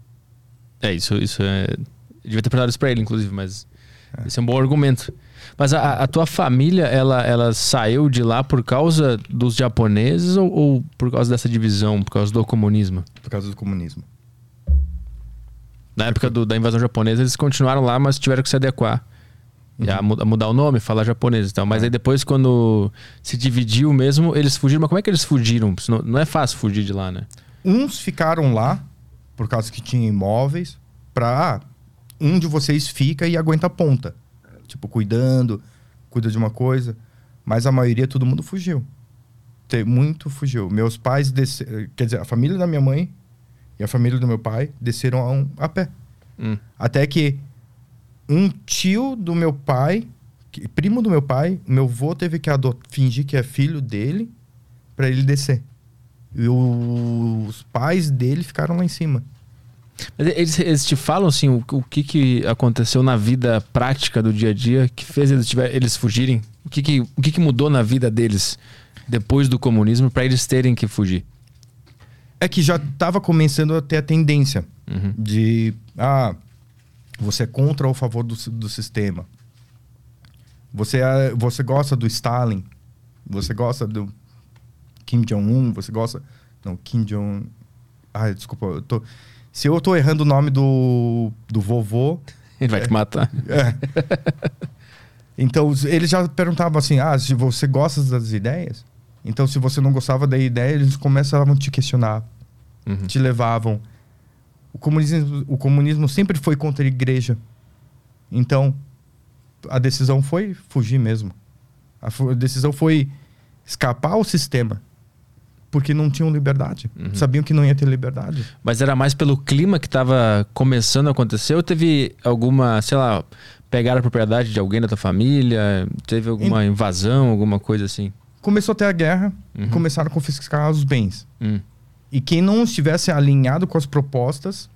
É, isso, isso é. Eu devia ter perguntado isso pra ele, inclusive, mas. Esse é um bom argumento. Mas a, a tua família, ela, ela saiu de lá por causa dos japoneses ou, ou por causa dessa divisão, por causa do comunismo? Por causa do comunismo. Na época do- da invasão japonesa, eles continuaram lá, mas tiveram que se adequar. Já muda- mudar o nome, falar japonês e tal. Mas aí depois, quando se dividiu mesmo, eles fugiram. Mas como é que eles fugiram? Não, não é fácil fugir de lá, né? Uns ficaram lá, por causa que tinha imóveis, pra ah, um de vocês fica e aguenta a ponta. Tipo, cuidando, cuida de uma coisa. Mas a maioria, todo mundo fugiu. Tem, muito fugiu. Meus pais desceram. Quer dizer, a família da minha mãe e a família do meu pai desceram a, um- a pé. Hum. Até que um tio do meu pai, que- primo do meu pai, meu avô teve que fingir que é filho dele pra ele descer. E os pais dele ficaram lá em cima. Eles, eles te falam assim o, o que, que aconteceu na vida prática do dia a dia que fez eles, tiver, eles fugirem? O, que, que, o que, que mudou na vida deles depois do comunismo para eles terem que fugir? É que já estava começando a ter a tendência Uhum. de ah, você é contra ou a favor do, do sistema. Você, é- você gosta do Stalin, você gosta do Kim Jong-un, você gosta. Não, Kim Jong. Ai, desculpa, eu tô. Se eu tô errando o nome do, do vovô, Ele vai te matar. É. então, eles já perguntavam assim: ah, se você gosta das ideias? Então, se você não gostava da ideia, eles começavam a te questionar, Uhum. te levavam. O comunismo, o comunismo sempre foi contra a igreja. Então, a decisão foi fugir mesmo. A, a decisão foi escapar ao sistema. Porque não tinham liberdade. Uhum. Sabiam que não ia ter liberdade. Mas era mais pelo clima que estava começando a acontecer ou teve alguma, sei lá, pegaram a propriedade de alguém da tua família? Teve alguma invasão, alguma coisa assim? Começou a ter a guerra, Uhum. começaram a confiscar os bens. Hum. E quem não estivesse alinhado com as propostas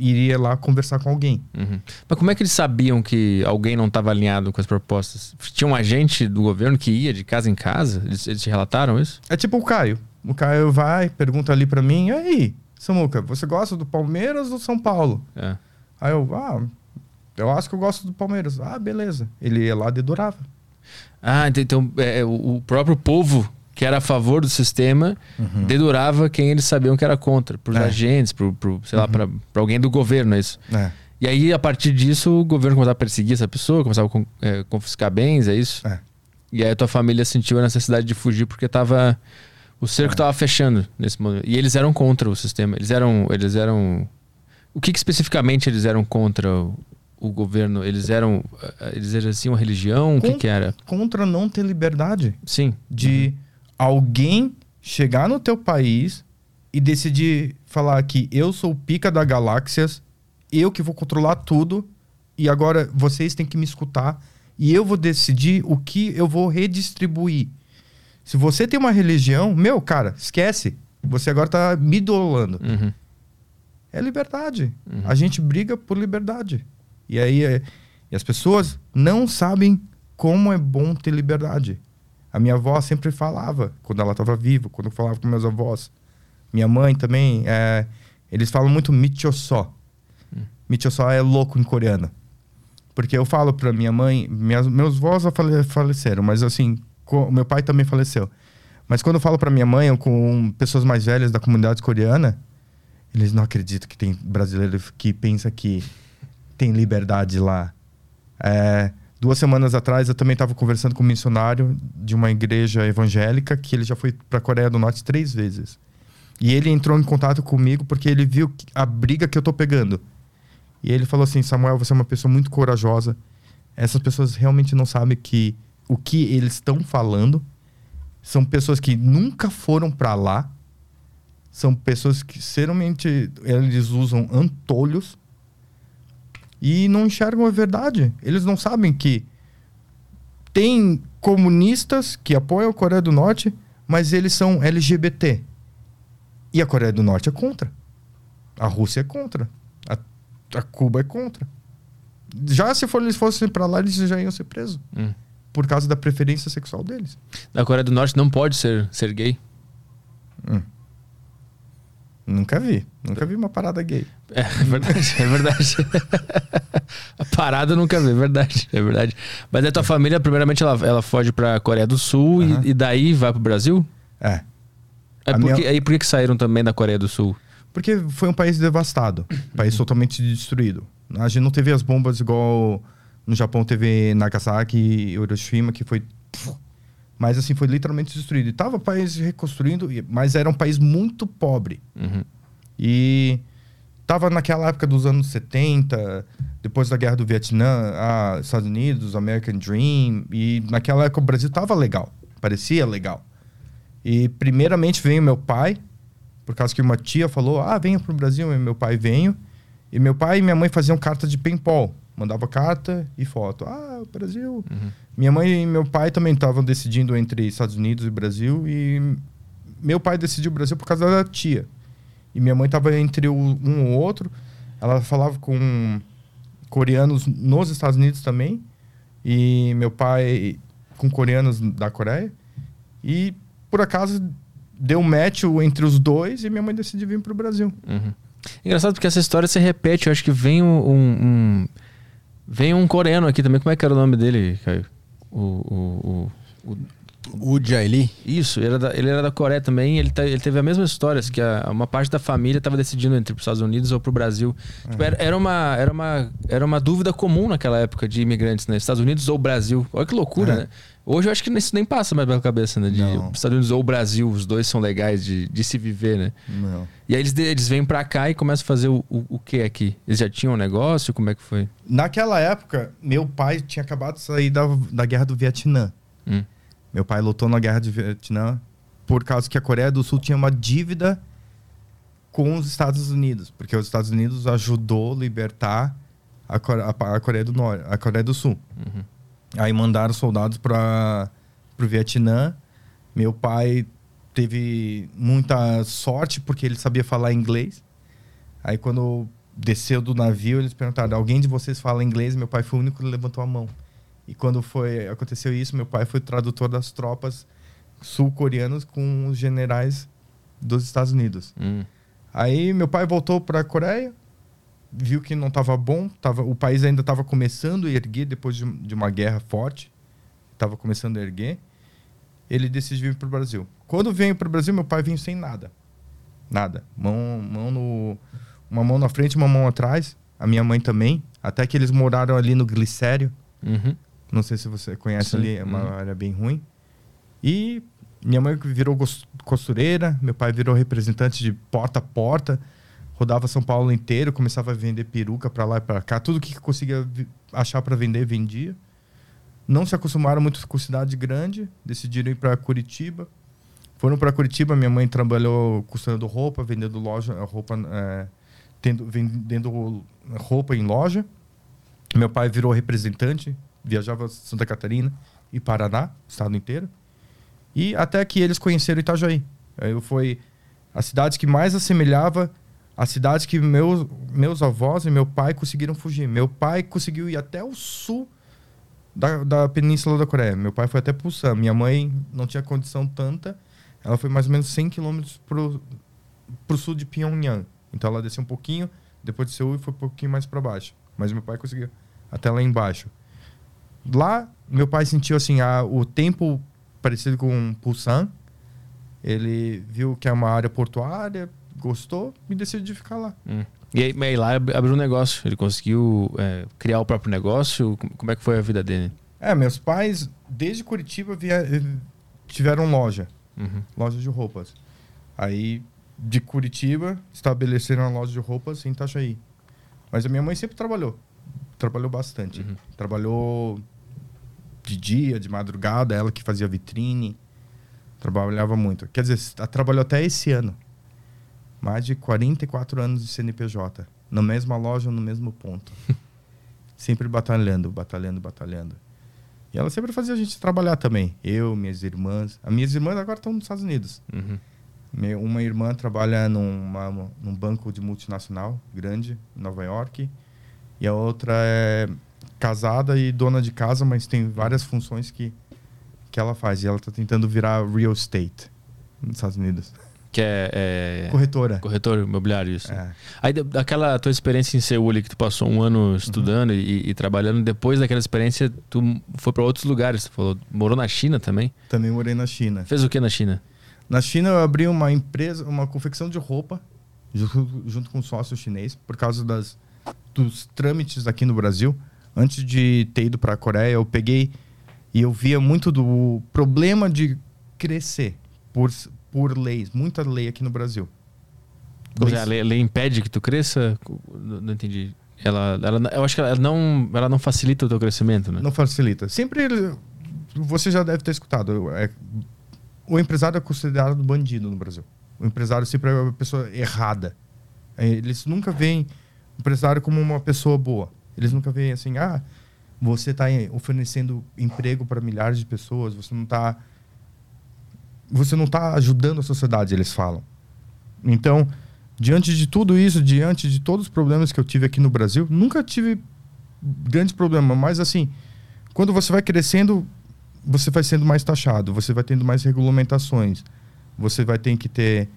iria lá conversar com alguém. Uhum. Mas como é que eles sabiam que alguém não estava alinhado com as propostas? Tinha um agente do governo que ia de casa em casa? Eles, eles te relataram isso? É tipo o Caio. O Caio vai, pergunta ali pra mim: e aí, Samuca, você gosta do Palmeiras ou do São Paulo? É. Aí eu, ah, eu acho que eu gosto do Palmeiras. Ah, beleza. Ele ia lá e dedurava. Ah, ent- então é, o o próprio povo que era a favor do sistema dedurava quem eles sabiam que era contra, para os É. agentes, sei lá, para alguém do governo, é isso. É, E aí, a partir disso, o governo começava a perseguir essa pessoa, começava a é, confiscar bens, é isso? é. E aí a tua família sentiu a necessidade de fugir porque tava. O cerco estava fechando nesse momento. E eles eram contra o sistema. Eles eram. Eles eram. O que, que especificamente eles eram contra o, o governo? Eles eram. eh, Eles exerciam a religião? O que, que era? Contra não ter liberdade. Sim. De alguém chegar no teu país e decidir falar que eu sou o pica da galáxias, eu que vou controlar tudo, e agora vocês têm que me escutar, e eu vou decidir o que eu vou redistribuir. Se você tem uma religião, meu, cara, esquece. Você agora tá me idolando. Uhum. É liberdade. Uhum. A gente briga por liberdade. E aí é- e as pessoas não sabem como é bom ter liberdade. A minha avó sempre falava, quando ela estava viva, quando eu falava com meus avós. Minha mãe também, é, eles falam muito michosó. Michosó é louco em coreano. Porque eu falo pra minha mãe, minhas, meus avós faleceram, mas assim, co- meu pai também faleceu. Mas quando eu falo pra minha mãe ou com pessoas mais velhas da comunidade coreana, eles não acreditam que tem brasileiro que pensa que tem liberdade lá. É, duas semanas atrás eu também estava conversando com um missionário de uma igreja evangélica que ele já foi para a Coreia do Norte três vezes. E ele entrou em contato comigo porque ele viu a briga que eu tô pegando. E ele falou assim: Samuel, você é uma pessoa muito corajosa. Essas pessoas realmente não sabem que o que eles estão falando são pessoas que nunca foram para lá. São pessoas que, seriamente, eles usam antolhos e não enxergam a verdade. Eles não sabem que tem comunistas que apoiam a Coreia do Norte, mas eles são LGBT. E a Coreia do Norte é contra. A Rússia é contra. A, a Cuba é contra. Já se for, eles fossem para lá, eles já iam ser presos. Hum. Por causa da preferência sexual deles. Na Coreia do Norte não pode ser, ser gay. Nunca vi. Nunca vi uma parada gay. É, é verdade, é verdade. a parada eu nunca vi, é verdade, é verdade. Mas a tua família, primeiramente, ela, ela foge pra Coreia do Sul e- Aham. e, daí vai pro Brasil? É. É A por minha- Aí por que, que saíram também da Coreia do Sul? Porque foi um país devastado. Um país totalmente destruído. A gente não teve as bombas igual No Japão teve Nagasaki e Hiroshima, que foi. Mas assim, foi literalmente destruído. E tava o país reconstruindo, mas era um país muito pobre. Uhum. E tava naquela época dos anos 70, depois da guerra do Vietnã, ah, Estados Unidos, American Dream, e naquela época o Brasil tava legal, parecia legal. E primeiramente veio meu pai, por causa que uma tia falou: "Ah, venha pro Brasil", e meu pai veio. E meu pai e minha mãe faziam carta de paintball, mandava carta e foto. Ah, Brasil. Minha mãe e meu pai também estavam decidindo entre Estados Unidos e Brasil e meu pai decidiu o Brasil por causa da tia. E minha mãe estava entre um ou outro. Ela falava com coreanos nos Estados Unidos também. E meu pai com coreanos da Coreia. E por acaso deu um match entre os dois e minha mãe decidiu vir para o Brasil. Uhum. Engraçado porque essa história se repete. Eu acho que vem um- um- Vem um coreano aqui também. Como é que era o nome dele, Caio? O. o, o, o- O Jaili. Isso, ele era, da, ele era da Coreia também. Ele, tá- ele teve a mesma história, assim, que a- uma parte da família estava decidindo entre os Estados Unidos ou pro Brasil. Tipo, era, era uma, era, uma, era uma dúvida comum naquela época de imigrantes, né? Estados Unidos ou Brasil. Olha que loucura, É. né? Hoje eu acho que isso nem passa mais pela cabeça, né? De Não. Estados Unidos ou Brasil, os dois são legais de, de se viver, né? Não. E aí eles, eles vêm pra cá e começam a fazer o, o, o que aqui? Eles já tinham um negócio? Como é que foi? Naquela época, meu pai tinha acabado de sair da, da guerra do Vietnã. Hum. Meu pai lutou na guerra do Vietnã por causa que a Coreia do Sul tinha uma dívida com os Estados Unidos, porque os Estados Unidos ajudou a libertar a, Core- a- a Coreia do Norte, a Coreia do Sul. Uhum. Aí mandaram soldados para o Vietnã. Meu pai teve muita sorte porque ele sabia falar inglês. Aí quando desceu do navio, eles perguntaram: "Alguém de vocês fala inglês?" Meu pai foi o único que levantou a mão. E quando foi aconteceu isso, meu pai foi tradutor das tropas sul-coreanas com os generais dos Estados Unidos. Hum. Aí meu pai voltou para a Coreia, viu que não estava bom, tava, o país ainda estava começando a erguer depois de, de uma guerra forte, estava começando a erguer. Ele decidiu vir para o Brasil. Quando veio para o Brasil, meu pai veio sem nada, nada, mão, mão no, uma mão na frente, uma mão atrás. A minha mãe também, até que eles moraram ali no Glicério. Uhum. Não sei se você conhece Sim. ali, é uma Uhum. área bem ruim. E minha mãe virou costureira, meu pai virou representante de porta a porta, rodava São Paulo inteiro, começava a vender peruca para lá e para cá, tudo que conseguia achar para vender, vendia. Não se acostumaram muito com cidade grande, decidiram ir para Curitiba. Foram para Curitiba, minha mãe trabalhou costurando roupa, vendendo loja, roupa, é, tendo, vendendo roupa em loja. Meu pai virou representante, viajava Santa Catarina e Paraná, estado inteiro. E até que eles conheceram Itajaí. Aí foi a cidade que mais assemelhava a cidade que meus, meus avós e meu pai conseguiram fugir. Meu pai conseguiu ir até o sul da, da Península da Coreia. Meu pai foi até Busan. Minha mãe não tinha condição tanta. Ela foi mais ou menos 100 quilômetros pro, pro sul de Pyongyang. Então ela desceu um pouquinho, depois de Seul e foi um pouquinho mais para baixo. Mas meu pai conseguiu até lá embaixo. Lá, meu pai sentiu assim, a, o tempo parecido com Busan. Ele viu que é uma área portuária, gostou e decidiu ficar lá. Hum. E aí, aí lá ab- abriu um negócio. Ele conseguiu é, criar o próprio negócio. Como é que foi a vida dele? É, meus pais, desde Curitiba, via, tiveram loja, Uhum. loja de roupas. Aí, de Curitiba, estabeleceram a loja de roupas em Itajaí. Mas a minha mãe sempre trabalhou. Trabalhou bastante. Uhum. Trabalhou de dia, de madrugada, ela que fazia vitrine. Trabalhava muito. Quer dizer, trabalhou até esse ano. Mais de 44 anos de CNPJ. Na mesma loja, no mesmo ponto. sempre batalhando, batalhando, batalhando. E ela sempre fazia a gente trabalhar também. Eu, minhas irmãs. As minhas irmãs agora estão nos Estados Unidos. Uhum. Uma irmã trabalha numa, num banco de multinacional grande, em Nova York. E a outra é casada e dona de casa, mas tem várias funções que, que ela faz. E ela está tentando virar real estate nos Estados Unidos. Que é, é Corretora. corretor imobiliário, isso. É. Aí da- daquela tua experiência em Seul ali, que tu passou um ano estudando e, e trabalhando, depois daquela experiência, tu foi para outros lugares. Tu falou, morou na China também? Também morei na China. Fez o que na China? Na China eu abri uma empresa, uma confecção de roupa, junto, junto com um sócio chinês, por causa das, dos trâmites aqui no Brasil. antes de ter ido para a Coreia, eu peguei e eu via muito do problema de crescer por, por leis, muita lei aqui no Brasil. Ou seja, a lei, a lei impede que tu cresça? Não, entendi. Ela, ela, eu acho que ela não, ela não facilita o teu crescimento, né? Não facilita. Sempre você já deve ter escutado. é, o empresário é considerado bandido no Brasil. O empresário sempre é uma pessoa errada. É, Eles nunca veem o empresário como uma pessoa boa. Eles nunca veem assim, ah, você está oferecendo emprego para milhares de pessoas, você não está você não está ajudando a sociedade, eles falam. Então, diante de tudo isso, diante de todos os problemas que eu tive aqui no Brasil, nunca tive grande problema, mas assim, quando você vai crescendo, você vai sendo mais taxado, você vai tendo mais regulamentações, você vai ter que ter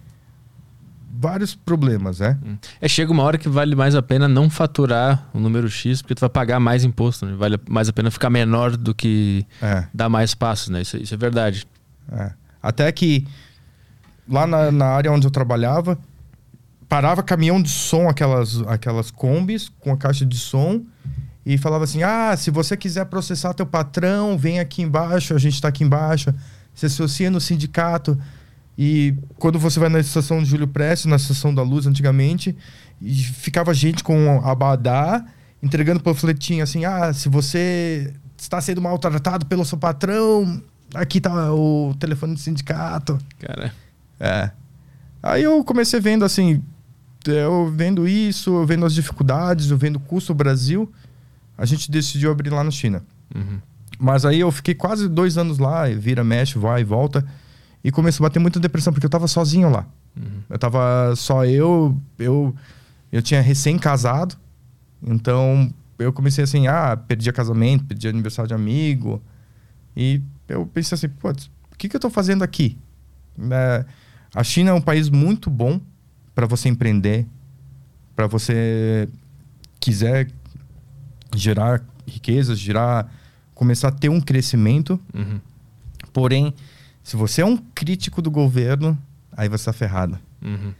vários problemas, né? É, chega uma hora que vale mais a pena não faturar o número X, porque tu vai pagar mais imposto, né? Vale mais a pena ficar menor do que É, dar mais passos, né? Isso, isso é verdade. é. Até que lá na, na área onde eu trabalhava, parava caminhão de som, aquelas, aquelas combis com a caixa de som, e falava assim: ah, se você quiser processar teu patrão, vem aqui embaixo, a gente está aqui embaixo, se associa no sindicato. E quando você vai na estação de Júlio Prestes, na estação da Luz antigamente, ficava gente com abadá entregando panfletinho assim: ah, se você está sendo maltratado pelo seu patrão, aqui tá o telefone do sindicato. Cara, É. Aí eu comecei vendo assim, eu vendo isso, eu vendo as dificuldades, eu vendo o custo do Brasil, a gente decidiu abrir lá na China. uhum. Mas aí eu fiquei quase dois anos lá, vira, mexe, vai e volta. E começou a bater muita depressão, porque eu tava sozinho lá. Eu tava só eu, eu, eu tinha recém-casado. Então eu comecei assim, ah, perdi casamento, perdi aniversário de amigo. E eu pensei assim, putz, o que, que eu tô fazendo aqui? É, a China é um país muito bom para você empreender, para você quiser gerar riquezas, gerar, começar a ter um crescimento. Uhum. Porém, se você é um crítico do governo, aí você tá ferrado. Uhum.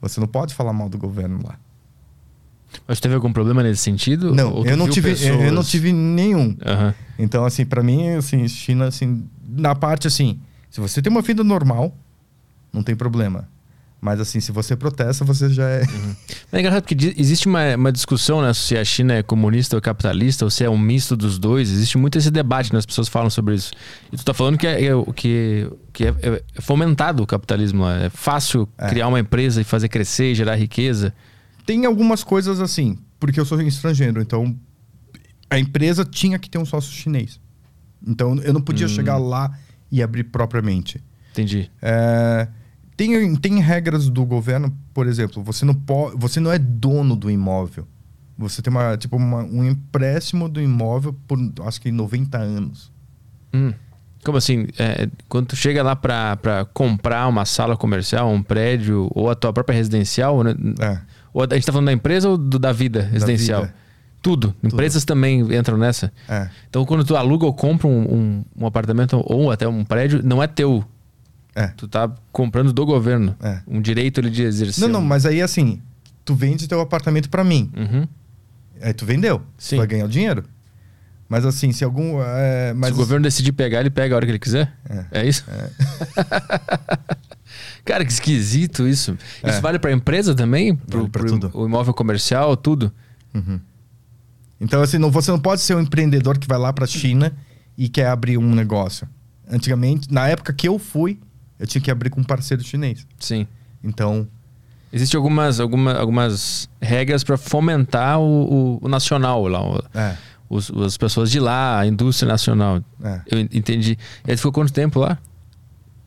Você não pode falar mal do governo lá. Mas teve algum problema nesse sentido? Não, eu não tive, eu- eu não pessoas- tive nenhum. Aham. Então, assim, pra mim, assim, China, assim, na parte assim, se você tem uma vida normal, não tem problema. Mas assim, se você protesta, você já é. É engraçado porque existe uma, uma discussão né, se a China é comunista ou capitalista, ou se é um misto dos dois. Existe muito esse debate, né? as pessoas falam sobre isso. E tu tá falando que é, é- que, que é, é fomentado o capitalismo lá. É fácil É. criar uma empresa e fazer crescer e gerar riqueza. Tem algumas coisas assim, porque eu sou estrangeiro, então a empresa tinha que ter um sócio chinês. Então eu não podia chegar lá e abrir propriamente. Entendi. É, tem, tem regras do governo, por exemplo, você não pode, você não é dono do imóvel. Você tem uma, tipo, uma- um empréstimo do imóvel por acho que 90 anos. Hum. Como assim? É, quando tu chega lá pra comprar uma sala comercial, um prédio, ou a tua própria residencial, né? É, Ou a gente tá falando da empresa ou do- da vida residencial? vida. Tudo. Empresas também entram nessa. é. Então, quando tu aluga ou compra um, um, um apartamento ou até um prédio, não é teu. É. Tu tá comprando do governo. É. Um direito ele de exercer. Não, não, mas aí assim, tu vende teu apartamento pra mim. Uhum. Aí tu vendeu. Sim. Tu vai ganhar o dinheiro. Mas assim, se algum. É, mas Se o governo decidir pegar, ele pega a hora que ele quiser. É. É, isso? Cara, que esquisito isso. Isso É. vale pra empresa também? Vale pra tudo. O imóvel comercial, tudo? Então, assim, não, você não pode ser um empreendedor que vai lá pra China e quer abrir um negócio. Antigamente, na época que eu fui, eu tinha que abrir com um parceiro chinês. Sim. Então, Existem algumas, alguma, algumas regras para fomentar o, o- o nacional lá. o- é, os, as pessoas de lá, a indústria nacional. é. Eu en- entendi. E aí ficou quanto tempo lá?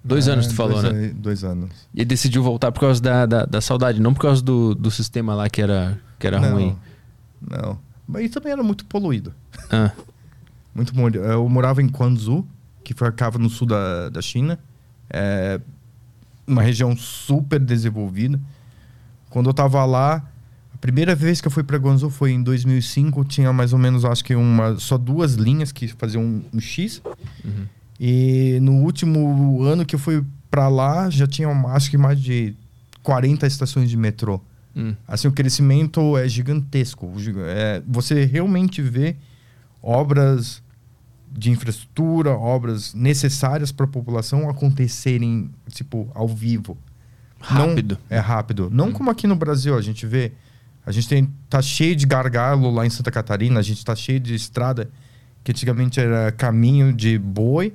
Dois É, anos, tu falou, dois, né? Dois anos. E decidiu voltar por causa da, da, da saudade, não por causa do, do sistema lá que era, que era não, ruim. Não. Mas também era muito poluído. Ah, Muito poluído. Eu morava em Guangzhou, que ficava no sul da, da China. É uma região super desenvolvida. Quando eu tava lá, a primeira vez que eu fui para Guangzhou foi em 2005. Tinha mais ou menos, acho que uma, só duas linhas que faziam um, um X. Uhum. E no último ano que eu fui para lá, já tinha, acho que mais de 40 estações de metrô. hum, Assim, o crescimento é gigantesco. É, você realmente vê obras de infraestrutura, obras necessárias para a população acontecerem, tipo, ao vivo. Rápido. Não, é rápido. Não como aqui no Brasil, a gente vê. A gente tem, tá cheio de gargalo lá em Santa Catarina, a gente tá cheio de estrada que antigamente era caminho de boi,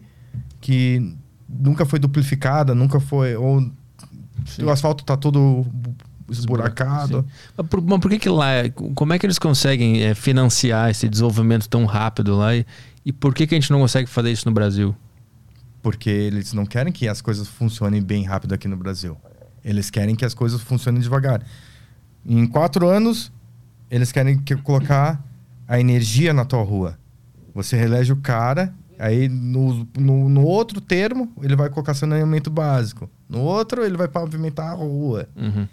que nunca foi duplificada, nunca foi. Ou Sim. o asfalto tá todo esburacado. Mas por, mas por que que lá, como é que eles conseguem é, financiar esse desenvolvimento tão rápido lá e, e por que que a gente não consegue fazer isso no Brasil? Porque eles não querem que as coisas funcionem bem rápido aqui no Brasil. Eles querem que as coisas funcionem devagar. Em quatro anos, eles querem que colocar a energia na tua rua. Você relege o cara, aí no, no, no outro termo, ele vai colocar saneamento básico. No outro, ele vai pavimentar a rua. Uhum.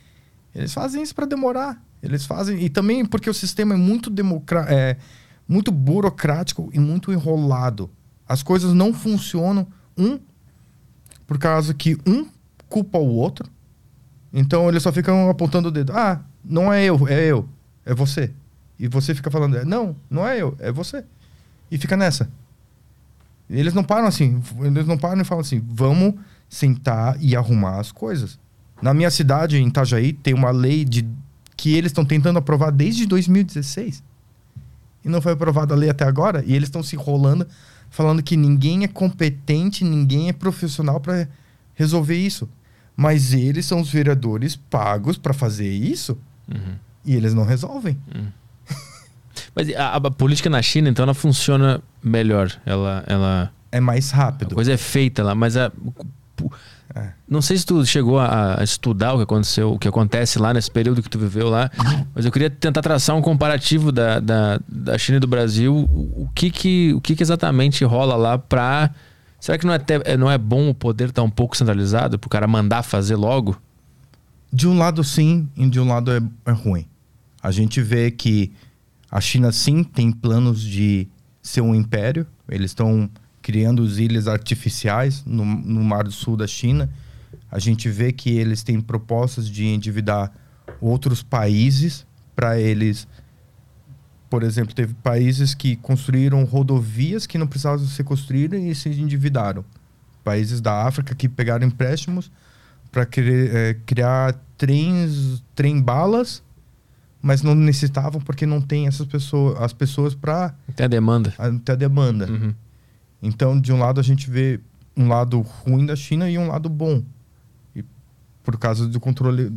Eles fazem isso para demorar. Eles fazem. E também porque o sistema é muito, democra é muito burocrático e muito enrolado. As coisas não funcionam, um, por causa que um culpa o outro. Então eles só ficam apontando o dedo. Ah, não é eu, é eu, é você. E você fica falando, não, não é eu, é você. E fica nessa. Eles não param assim, eles não param e falam assim, vamos sentar e arrumar as coisas. Na minha cidade, em Itajaí, tem uma lei de que eles estão tentando aprovar desde 2016. E não foi aprovada a lei até agora. E eles estão se enrolando, falando que ninguém é competente, ninguém é profissional para resolver isso. Mas eles são os vereadores pagos para fazer isso Uhum. e eles não resolvem. Mas a, a política na China, então, ela funciona melhor. Ela, ela É mais a rápido. coisa é feita lá, mas a, É. não sei se tu chegou a, a estudar o que aconteceu, o que acontece lá nesse período que tu viveu lá, mas eu queria tentar traçar um comparativo da, da, da China e do Brasil. O, o que que o que que exatamente rola lá pra Será que não é, até, não é bom o poder estar um pouco centralizado pro cara mandar fazer logo? De um lado sim e de um lado é, é ruim. A gente vê que a China sim tem planos de ser um império. Eles estão criando as ilhas artificiais no, no Mar do Sul da China. A gente vê que eles têm propostas de endividar outros países para eles. Por exemplo, teve países que construíram rodovias que não precisavam ser construídas e se endividaram. Países da África que pegaram empréstimos para criar trens, trem-balas, mas não necessitavam porque não tem essas pessoas, as pessoas para Tem a demanda. ter a demanda. Uhum. Então, de um lado a gente vê um lado ruim da China e um lado bom. E por causa do controle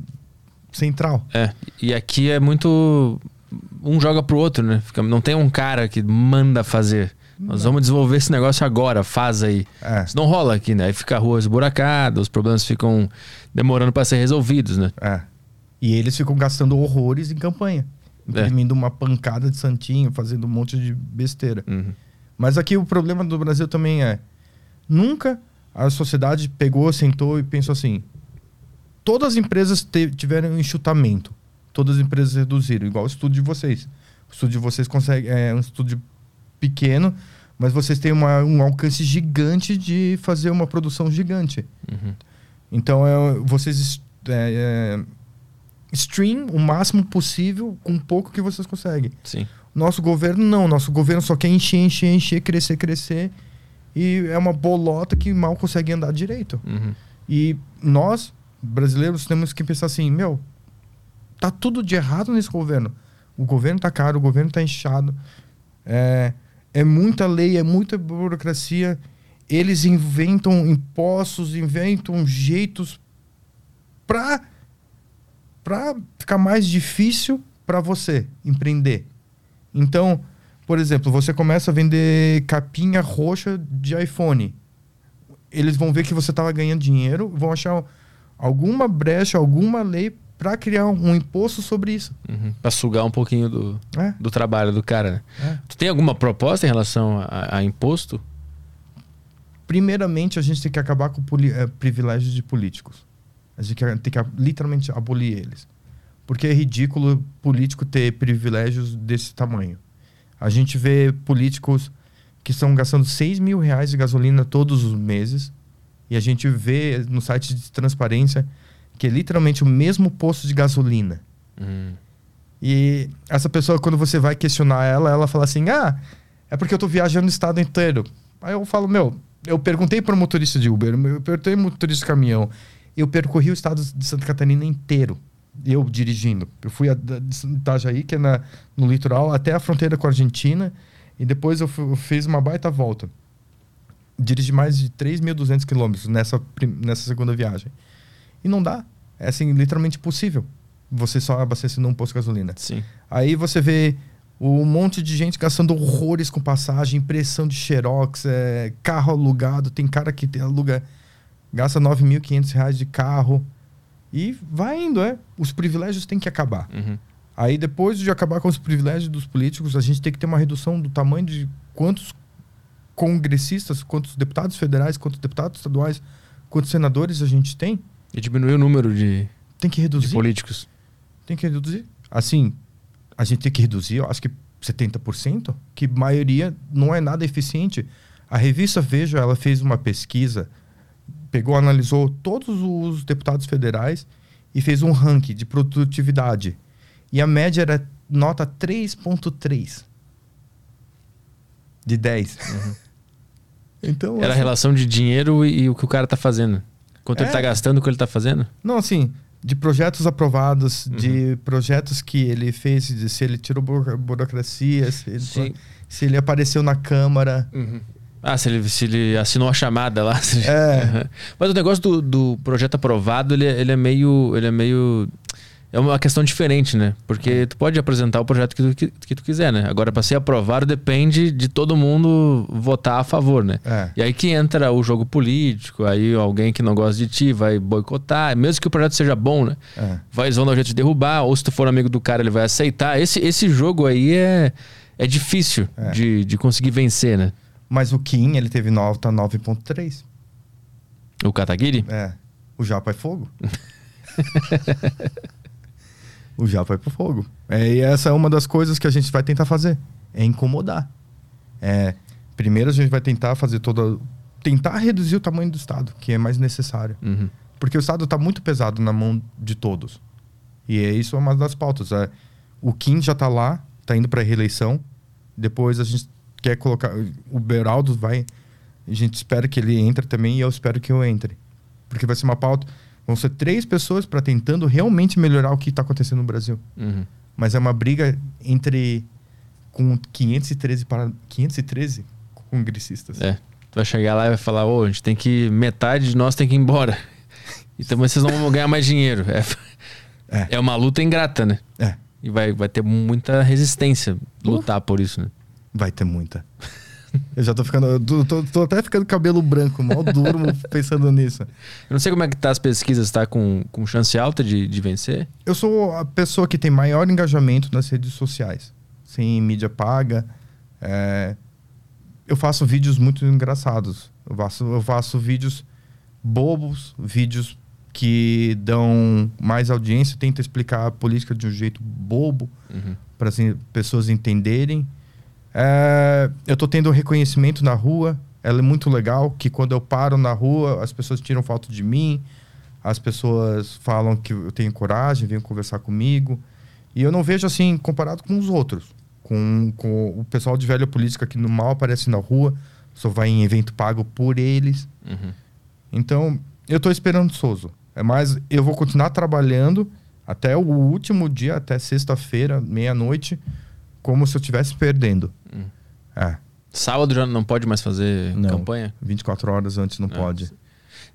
central. É, e aqui é muito. Um joga pro outro, né? Não tem um cara que manda fazer. Nós vamos desenvolver esse negócio agora, faz aí. É, Isso não rola aqui, né? Aí fica a rua esburacada, os problemas ficam demorando para ser resolvidos, né? é. E eles ficam gastando horrores em campanha. Imprimindo uma pancada de santinho, fazendo um monte de besteira. Uhum. Mas aqui o problema do Brasil também é nunca a sociedade pegou, sentou e pensou assim: todas as empresas tiveram enxutamento, todas as empresas reduziram, igual o estudo de vocês. O estudo de vocês consegue é um estudo pequeno, mas vocês têm uma- um alcance gigante de fazer uma produção gigante. Uhum. Então é, vocês é, é, stream o máximo possível com pouco que vocês conseguem. Sim. Nosso governo não, nosso governo só quer encher, encher, encher, crescer, crescer. E é uma bolota que mal consegue andar direito. Uhum. E nós, brasileiros, temos que pensar assim, meu, tá tudo de errado nesse governo. O governo tá caro, o governo tá inchado. É, é muita lei, é muita burocracia. Eles inventam impostos, inventam jeitos pra, pra ficar mais difícil para você empreender. Então, por exemplo, você começa a vender capinha roxa de iPhone eles vão ver que você estava ganhando dinheiro, vão achar alguma brecha, alguma lei para criar um imposto sobre isso. Uhum. Pra sugar um pouquinho do, É, do trabalho do cara, né? é. Tu tem alguma proposta em relação a, a imposto? Primeiramente, a gente tem que acabar com poli- eh, privilégios de políticos. A gente tem que literalmente abolir eles. Porque é ridículo político ter privilégios desse tamanho. A gente vê políticos que estão gastando 6 mil reais de gasolina todos os meses. E a gente vê no site de transparência que é literalmente o mesmo posto de gasolina. Uhum. E essa pessoa, quando você vai questionar ela, ela fala assim: ah, É porque eu tô viajando o estado inteiro. Aí eu falo, meu, eu perguntei para motorista de Uber, eu perguntei para motorista de caminhão. Eu percorri o estado de Santa Catarina inteiro, eu dirigindo. Eu fui a, de Itajaí, que é na, no litoral, até a fronteira com a Argentina, e depois eu, eu fiz uma baita volta. Dirigi mais de 3.200 quilômetros nessa, nessa segunda viagem. E não dá. É assim, literalmente impossível. Você só abastecendo um posto de gasolina. Sim. Aí você vê um monte de gente gastando horrores com passagem, impressão de xerox, é, carro alugado. Tem cara que tem, aluga, gasta 9.500 reais de carro. E vai indo, é. Os privilégios têm que acabar. Uhum. Aí depois de acabar com os privilégios dos políticos, a gente tem que ter uma redução do tamanho de quantos congressistas, quantos deputados federais, quantos deputados estaduais, quantos senadores a gente tem. E diminuir o número de, Tem que reduzir. de políticos. Tem que reduzir. Assim, a gente tem que reduzir, eu acho que 70%, que maioria não é nada eficiente. A revista Veja, ela fez uma pesquisa, pegou, analisou todos os deputados federais e fez um ranking de produtividade. E a média era nota 3.3 de 10. Então, Era a assim, relação de dinheiro e, e o que o cara tá fazendo. Quanto ele É. tá gastando, o que ele tá fazendo. Não, assim, de projetos aprovados, de projetos que ele fez, de se ele tirou buro- burocracia, se ele, se ele apareceu na Câmara. Ah, se ele, se ele assinou a chamada lá. É. Mas o negócio do, do projeto aprovado, ele, é- ele é meio. Ele é meio. É uma questão diferente, né? Porque tu pode apresentar o projeto que tu, que, que tu quiser, né? Agora, para ser aprovado, depende de todo mundo votar a favor, né? É. E aí que entra o jogo político, aí alguém que não gosta de ti vai boicotar, mesmo que o projeto seja bom, né? É. Vai, vão um jeito de derrubar, ou se tu for amigo do cara, ele vai aceitar. Esse, esse jogo aí é, é difícil É. De, de conseguir vencer, né? Mas o Kim, ele teve nota 9.3. O Kataguiri? É. O Japa é fogo. o Japa é pro fogo. É, e essa é uma das coisas que a gente vai tentar fazer. É incomodar. É, primeiro a gente vai tentar fazer toda... Tentar reduzir o tamanho do Estado, que é mais necessário. Uhum. Porque o Estado está muito pesado na mão de todos. E é isso é uma das pautas. É, o Kim já está lá, está indo para a reeleição. Depois a gente quer colocar. O Beraldo vai. A gente espera que ele entre também e eu espero que eu entre. Porque vai ser uma pauta. Vão ser três pessoas para tentando realmente melhorar o que está acontecendo no Brasil. Uhum. Mas é uma briga entre. com 513 para 513 congressistas. É. Tu vai chegar lá e vai falar, ô, a gente tem que. Metade de nós tem que ir embora. Então vocês não vão ganhar mais dinheiro. É, É. é uma luta ingrata, né? É, E vai, vai ter muita resistência lutar por isso, né? Vai ter muita. Eu já tô ficando. eu Tô, tô- até ficando cabelo branco, mal duro pensando nisso. Eu não sei como é que tá as pesquisas, tá com, com chance alta de, de vencer. Eu sou a pessoa que tem maior engajamento nas redes sociais. Sem mídia paga. É, Eu faço vídeos muito engraçados. Eu faço, eu faço vídeos bobos, vídeos que dão mais audiência. Tento explicar a política de um jeito bobo Uhum. para as pessoas entenderem. É, eu tô tendo reconhecimento na rua. Ela é muito legal, que quando eu paro na rua, as pessoas tiram foto de mim. As pessoas falam que eu tenho coragem, vêm conversar comigo. E eu não vejo assim, comparado com os outros. Com, com o pessoal de velha política que no mal aparece na rua, só vai em evento pago por eles. Uhum. Então, eu tô esperançoso. É mais, eu vou continuar trabalhando até o último dia, até sexta-feira, meia-noite, como se eu estivesse perdendo. É, Sábado já não pode mais fazer Não. campanha? 24 horas antes não Ah, pode.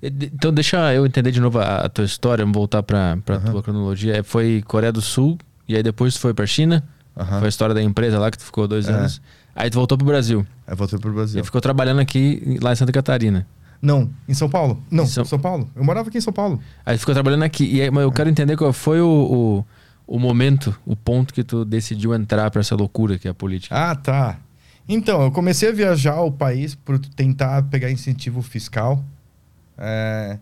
De- Então deixa eu entender de novo a, a tua história, vamos voltar pra, pra Aham. tua cronologia. É, Foi Coreia do Sul, e aí depois tu foi pra China. Aham. Foi a história da empresa lá que tu ficou dois É. anos. Aí tu voltou pro Brasil. Aí voltei pro Brasil. E ficou trabalhando aqui lá em Santa Catarina. Não, em São Paulo? Não, Em São- São... Paulo. Eu morava aqui em São Paulo. Aí tu ficou trabalhando aqui. E aí, mas eu quero entender qual foi o, o, o momento, o ponto que tu decidiu entrar pra essa loucura que é a política. Ah, tá. Então, eu comecei a viajar o país por tentar pegar incentivo fiscal. É,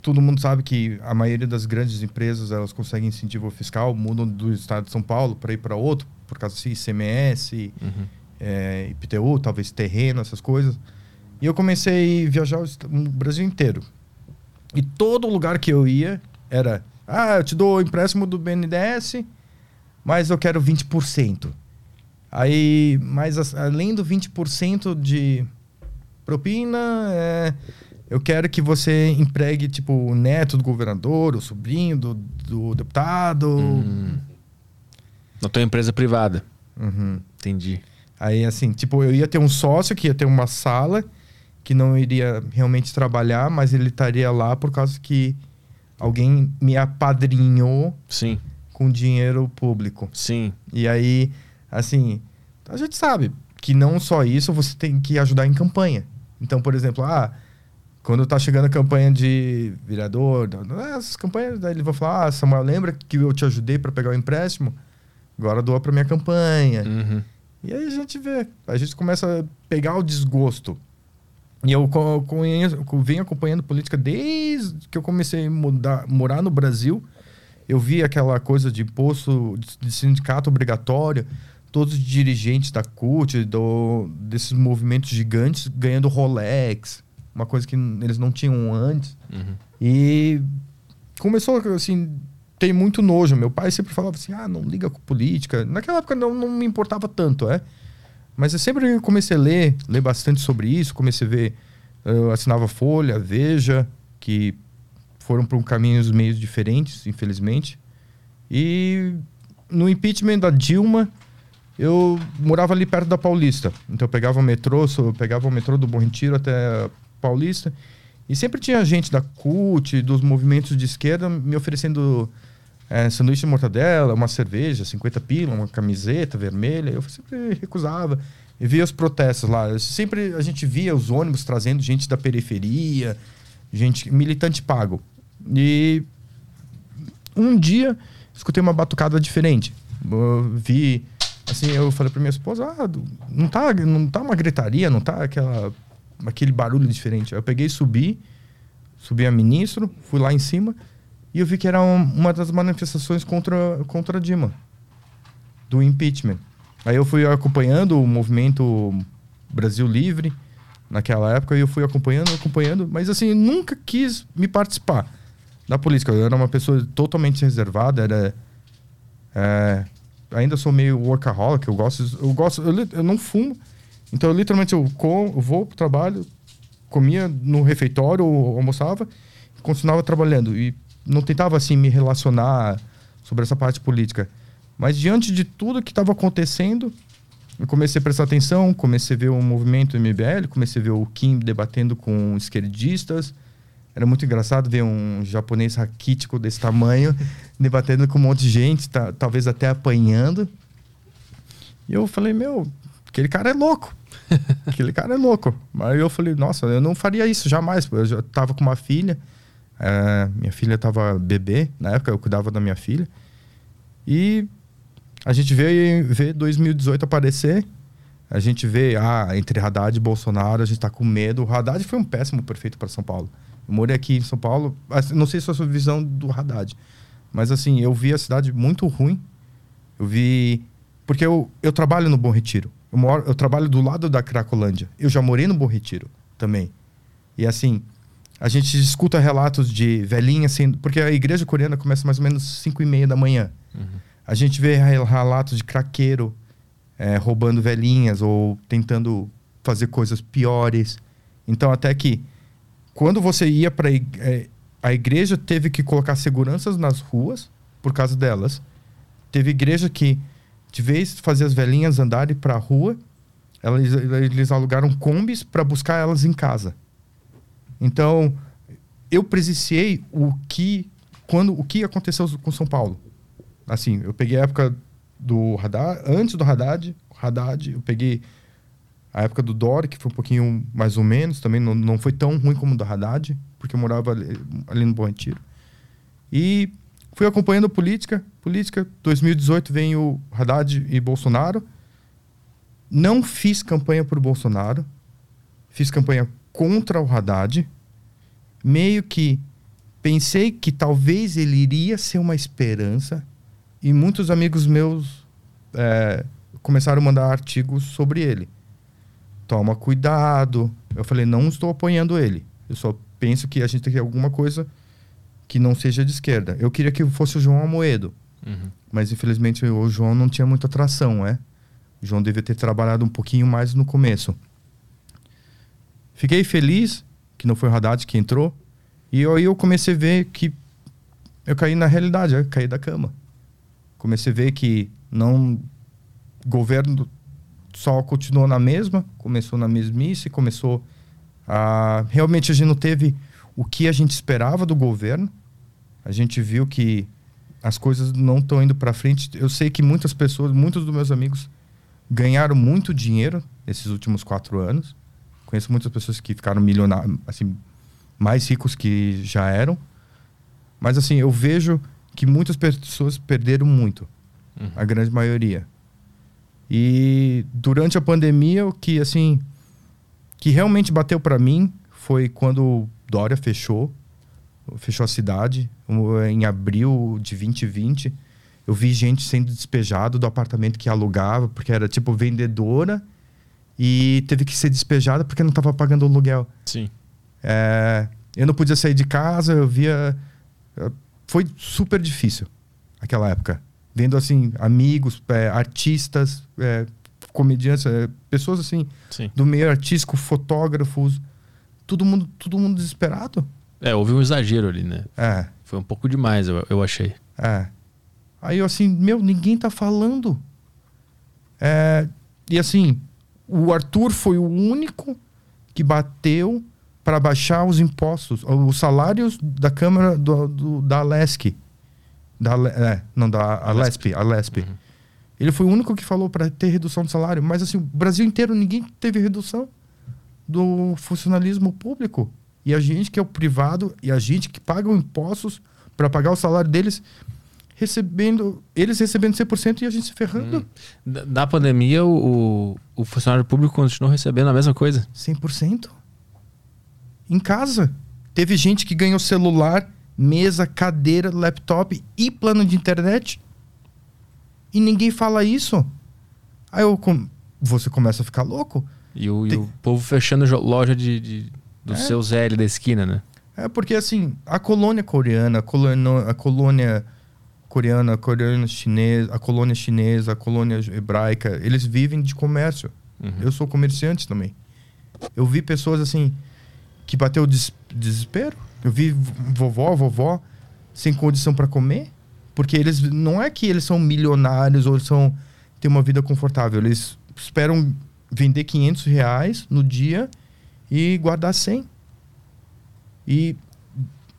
Todo mundo sabe que a maioria das grandes empresas elas conseguem incentivo fiscal, mudam do estado de São Paulo para ir para outro, por causa de ICMS, Uhum. é, IPTU, talvez terreno, essas coisas. E eu comecei a viajar o Brasil inteiro. E todo lugar que eu ia era: ah, eu te dou o empréstimo do BNDES, mas eu quero 20%. Aí, mas as- além do 20% de propina, é, eu quero que você empregue, tipo, o neto do governador, o sobrinho do, do deputado. Hum. Na tua empresa privada. Uhum. Entendi. Aí, assim, tipo, eu ia ter um sócio que ia ter uma sala que não iria realmente trabalhar, mas ele estaria lá por causa que alguém me apadrinhou Sim, com dinheiro público. sim. E aí, assim, a gente sabe que não só isso, você tem que ajudar em campanha. Então, por exemplo, ah, quando tá chegando a campanha de vereador, essas campanhas, daí ele vai falar, ah, Samuel, lembra que eu te ajudei para pegar o empréstimo? Agora doa para minha campanha. Uhum. E aí a gente vê, a gente começa a pegar o desgosto. E eu conheço, venho acompanhando política desde que eu comecei a mudar, morar no Brasil. Eu vi aquela coisa de imposto de sindicato obrigatório, todos os dirigentes da CUT, do, desses movimentos gigantes, ganhando Rolex, uma coisa que eles não tinham antes. Uhum. E começou assim, tem muito nojo. Meu pai sempre falava assim: ah, não liga com política. Naquela época não, não me importava tanto, é. Mas eu sempre comecei a ler, ler bastante sobre isso. Comecei a ver, eu assinava Folha, Veja, que foram para um caminhos meio diferentes, infelizmente. E no impeachment da Dilma, eu morava ali perto da Paulista. Então eu pegava o metrô, eu pegava o metrô do Bom Retiro até Paulista. E sempre tinha gente da CUT, dos movimentos de esquerda, me oferecendo é, sanduíche de mortadela, uma cerveja, 50 pila, uma camiseta vermelha. Eu sempre recusava. E via os protestos lá. Eu sempre a gente via os ônibus trazendo gente da periferia, gente militante pago. E um dia escutei uma batucada diferente. Eu vi, assim, eu falei pra minha esposa, ah, não tá, não tá uma gritaria, não tá aquela, aquele barulho diferente. Aí eu peguei e subi, subi a ministro, fui lá em cima e eu vi que era um- uma das manifestações contra, contra a Dilma, do impeachment. Aí eu fui acompanhando o movimento Brasil Livre naquela época e eu fui acompanhando, acompanhando, mas assim, nunca quis me participar da política. Eu era uma pessoa totalmente reservada, era é, ainda sou meio workaholic, eu gosto, eu gosto, eu, eu não fumo, então eu literalmente eu, com, eu vou pro trabalho, comia no refeitório, ou almoçava, continuava trabalhando e não tentava assim me relacionar sobre essa parte política. Mas diante de tudo que estava acontecendo, eu comecei a prestar atenção, comecei a ver o movimento MBL, comecei a ver o Kim debatendo com esquerdistas. Era muito engraçado ver um japonês raquítico desse tamanho debatendo com um monte de gente, ta- talvez até apanhando. E eu falei, meu, aquele cara é louco. aquele cara é louco. Aí eu falei, nossa, eu não faria isso jamais. Eu já tava com uma filha. eh, minha filha tava bebê, na época eu cuidava da minha filha. E a gente vê, vê 2018 aparecer. A gente vê, ah, entre Haddad e Bolsonaro, a gente tá com medo. O Haddad foi um péssimo prefeito para São Paulo. Eu morei aqui em São Paulo, assim, não sei se é a sua visão do Haddad, mas assim, eu vi a cidade muito ruim. Eu vi. Porque eu, eu trabalho no Bom Retiro. Eu, moro, eu trabalho do lado da Cracolândia. Eu já morei no Bom Retiro também. E assim, a gente escuta relatos de velhinhas sendo. Porque a igreja coreana começa mais ou menos 5 e meia da manhã. A gente vê rel- relatos de craqueiro eh, roubando velhinhas ou tentando fazer coisas piores. Então, até que quando você ia para a igreja teve que colocar seguranças nas ruas por causa delas. Teve igreja que, de vez fazer as velhinhas andarem para a rua, elas, eles alugaram combis para buscar elas em casa. Então, eu presenciei o que quando o que aconteceu com São Paulo. Assim, eu peguei a época do Haddad, antes do Haddad, Haddad, eu peguei a época do Dori, que foi um pouquinho mais ou menos, também não, não foi tão ruim como o do Haddad, porque eu morava ali, ali no Bom Retiro. E fui acompanhando a política, política, 2018 vem o Haddad e Bolsonaro. Não fiz campanha por Bolsonaro, fiz campanha contra o Haddad. Meio que pensei que talvez ele iria ser uma esperança, e muitos amigos meus é, começaram a mandar artigos sobre ele. Toma cuidado. Eu falei, não estou apoiando ele. Eu só penso que a gente tem que ter alguma coisa que não seja de esquerda. Eu queria que fosse o João Amoedo, Uhum. mas infelizmente o João não tinha muita atração, é? O João devia ter trabalhado um pouquinho mais no começo. Fiquei feliz que não foi o Haddad que entrou. E aí eu comecei a ver que eu caí na realidade, eu caí da cama. Comecei a ver que não governo só continuou na mesma, começou na mesmice, começou a realmente a gente não teve o que a gente esperava do governo. A gente viu que as coisas não estão indo para frente. Eu sei que muitas pessoas, muitos dos meus amigos ganharam muito dinheiro esses últimos quatro anos. Conheço muitas pessoas que ficaram milionários, assim, mais ricos que já eram. Mas assim, eu vejo que muitas pessoas perderam muito. Uhum. A grande maioria. E durante a pandemia, o que assim que realmente bateu para mim foi quando Dória fechou, fechou a cidade em abril de 2020. Eu vi gente sendo despejado do apartamento que alugava, porque era tipo vendedora e teve que ser despejada porque não estava pagando o aluguel. Sim. É, eu não podia sair de casa, eu via. é, Foi super difícil aquela época. Vendo assim, amigos, é, artistas, é, comediantes, é, pessoas assim, Sim. do meio artístico, fotógrafos, todo mundo, todo mundo desesperado. É, houve um exagero ali, né? É, Foi um pouco demais, eu, eu achei. é. Aí eu assim, meu, ninguém tá falando. É, e assim, o Arthur foi o único que bateu para baixar os impostos, os salários da Câmara do, do- da Alesc. Da, é, não, da Alesp, Alesp. Ele foi o único que falou para ter redução de salário, mas assim, o Brasil inteiro ninguém teve redução do funcionalismo público. E a gente que é o privado e a gente que paga os impostos para pagar o salário deles, recebendo, eles recebendo 100% e a gente se ferrando. Da, da pandemia, o, o, o funcionário público continuou recebendo a mesma coisa. 100%. Em casa. Teve gente que ganhou celular, mesa, cadeira, laptop e plano de internet. E ninguém fala isso. Aí eu com- você começa a ficar louco. E o, e Tem- o povo fechando loja de, de, do É. seu ZL da esquina, né? É porque assim, a colônia coreana, a colônia, a colônia coreana, a colônia chinesa, a colônia chinesa, a colônia hebraica, eles vivem de comércio. Uhum. Eu sou comerciante também. Eu vi pessoas assim que bateu des desespero. Eu vi vovó, vovó sem condição para comer, porque eles não é que eles são milionários ou são têm uma vida confortável. Eles esperam vender 500 reais no dia e guardar 100. E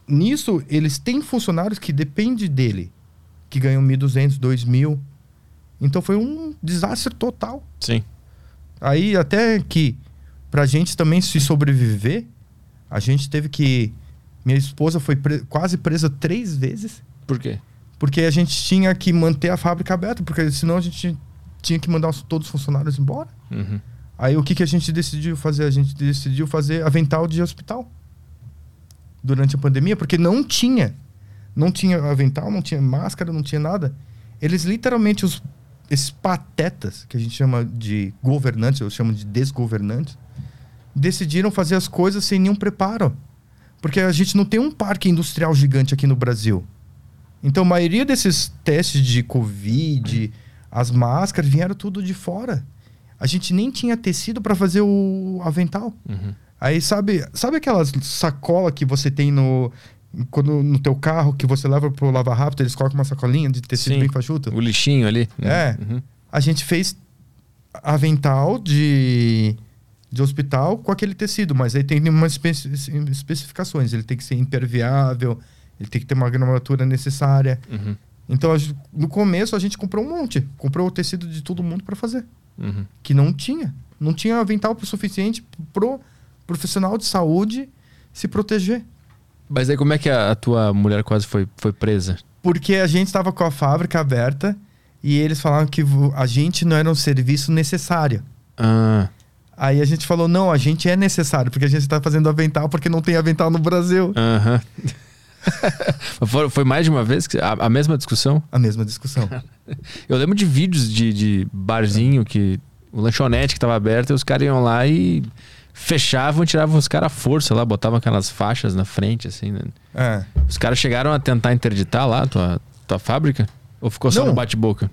nisso eles têm funcionários que dependem dele, que ganham 1.200, 2.000. Então foi um desastre total. Sim. Aí até que pra gente também se sobreviver, a gente teve que. Minha esposa foi pre- quase presa três vezes, Por quê? porque a gente tinha que manter a fábrica aberta, porque senão a gente tinha que mandar os- todos os funcionários embora. Uhum. Aí o que, que a gente decidiu fazer? A gente decidiu fazer avental de hospital durante a pandemia, porque não tinha. Não tinha avental, não tinha máscara, não tinha nada. Eles literalmente, os, esses patetas, que a gente chama de governantes, eu chamo de desgovernantes, decidiram fazer as coisas sem nenhum preparo. Porque a gente não tem um parque industrial gigante aqui no Brasil. Então a maioria desses testes de Covid, as máscaras, vieram tudo de fora. A gente nem tinha tecido para fazer o avental. Uhum. Aí sabe, sabe aquelas sacola que você tem no quando no teu carro que você leva pro lava rápido, eles colocam uma sacolinha de tecido Sim. bem fachuto? O lixinho ali. É. Uhum. A gente fez avental de de hospital com aquele tecido, mas aí tem umas espe- especificações, ele tem que ser impermeável, ele tem que ter uma gramatura necessária. Uhum. Então, no começo a gente comprou um monte, comprou o tecido de todo mundo para fazer Uhum. que não tinha. Não tinha avental suficiente pro profissional de saúde se proteger. Mas aí como é que a, a tua mulher quase foi, foi presa? Porque a gente estava com a fábrica aberta e eles falaram que a gente não era um serviço necessário. Ah, Aí a gente falou, não, a gente é necessário, porque a gente está fazendo avental porque não tem avental no Brasil. aham. foi, foi mais de uma vez que a, a mesma discussão? A mesma discussão. Eu lembro de vídeos de, de barzinho que o lanchonete que tava aberto e os caras iam lá e fechavam tiravam os caras à força lá, botavam aquelas faixas na frente, assim, né? É. Os caras chegaram a tentar interditar lá a tua, tua fábrica? Ou ficou só Não. no bate-boca?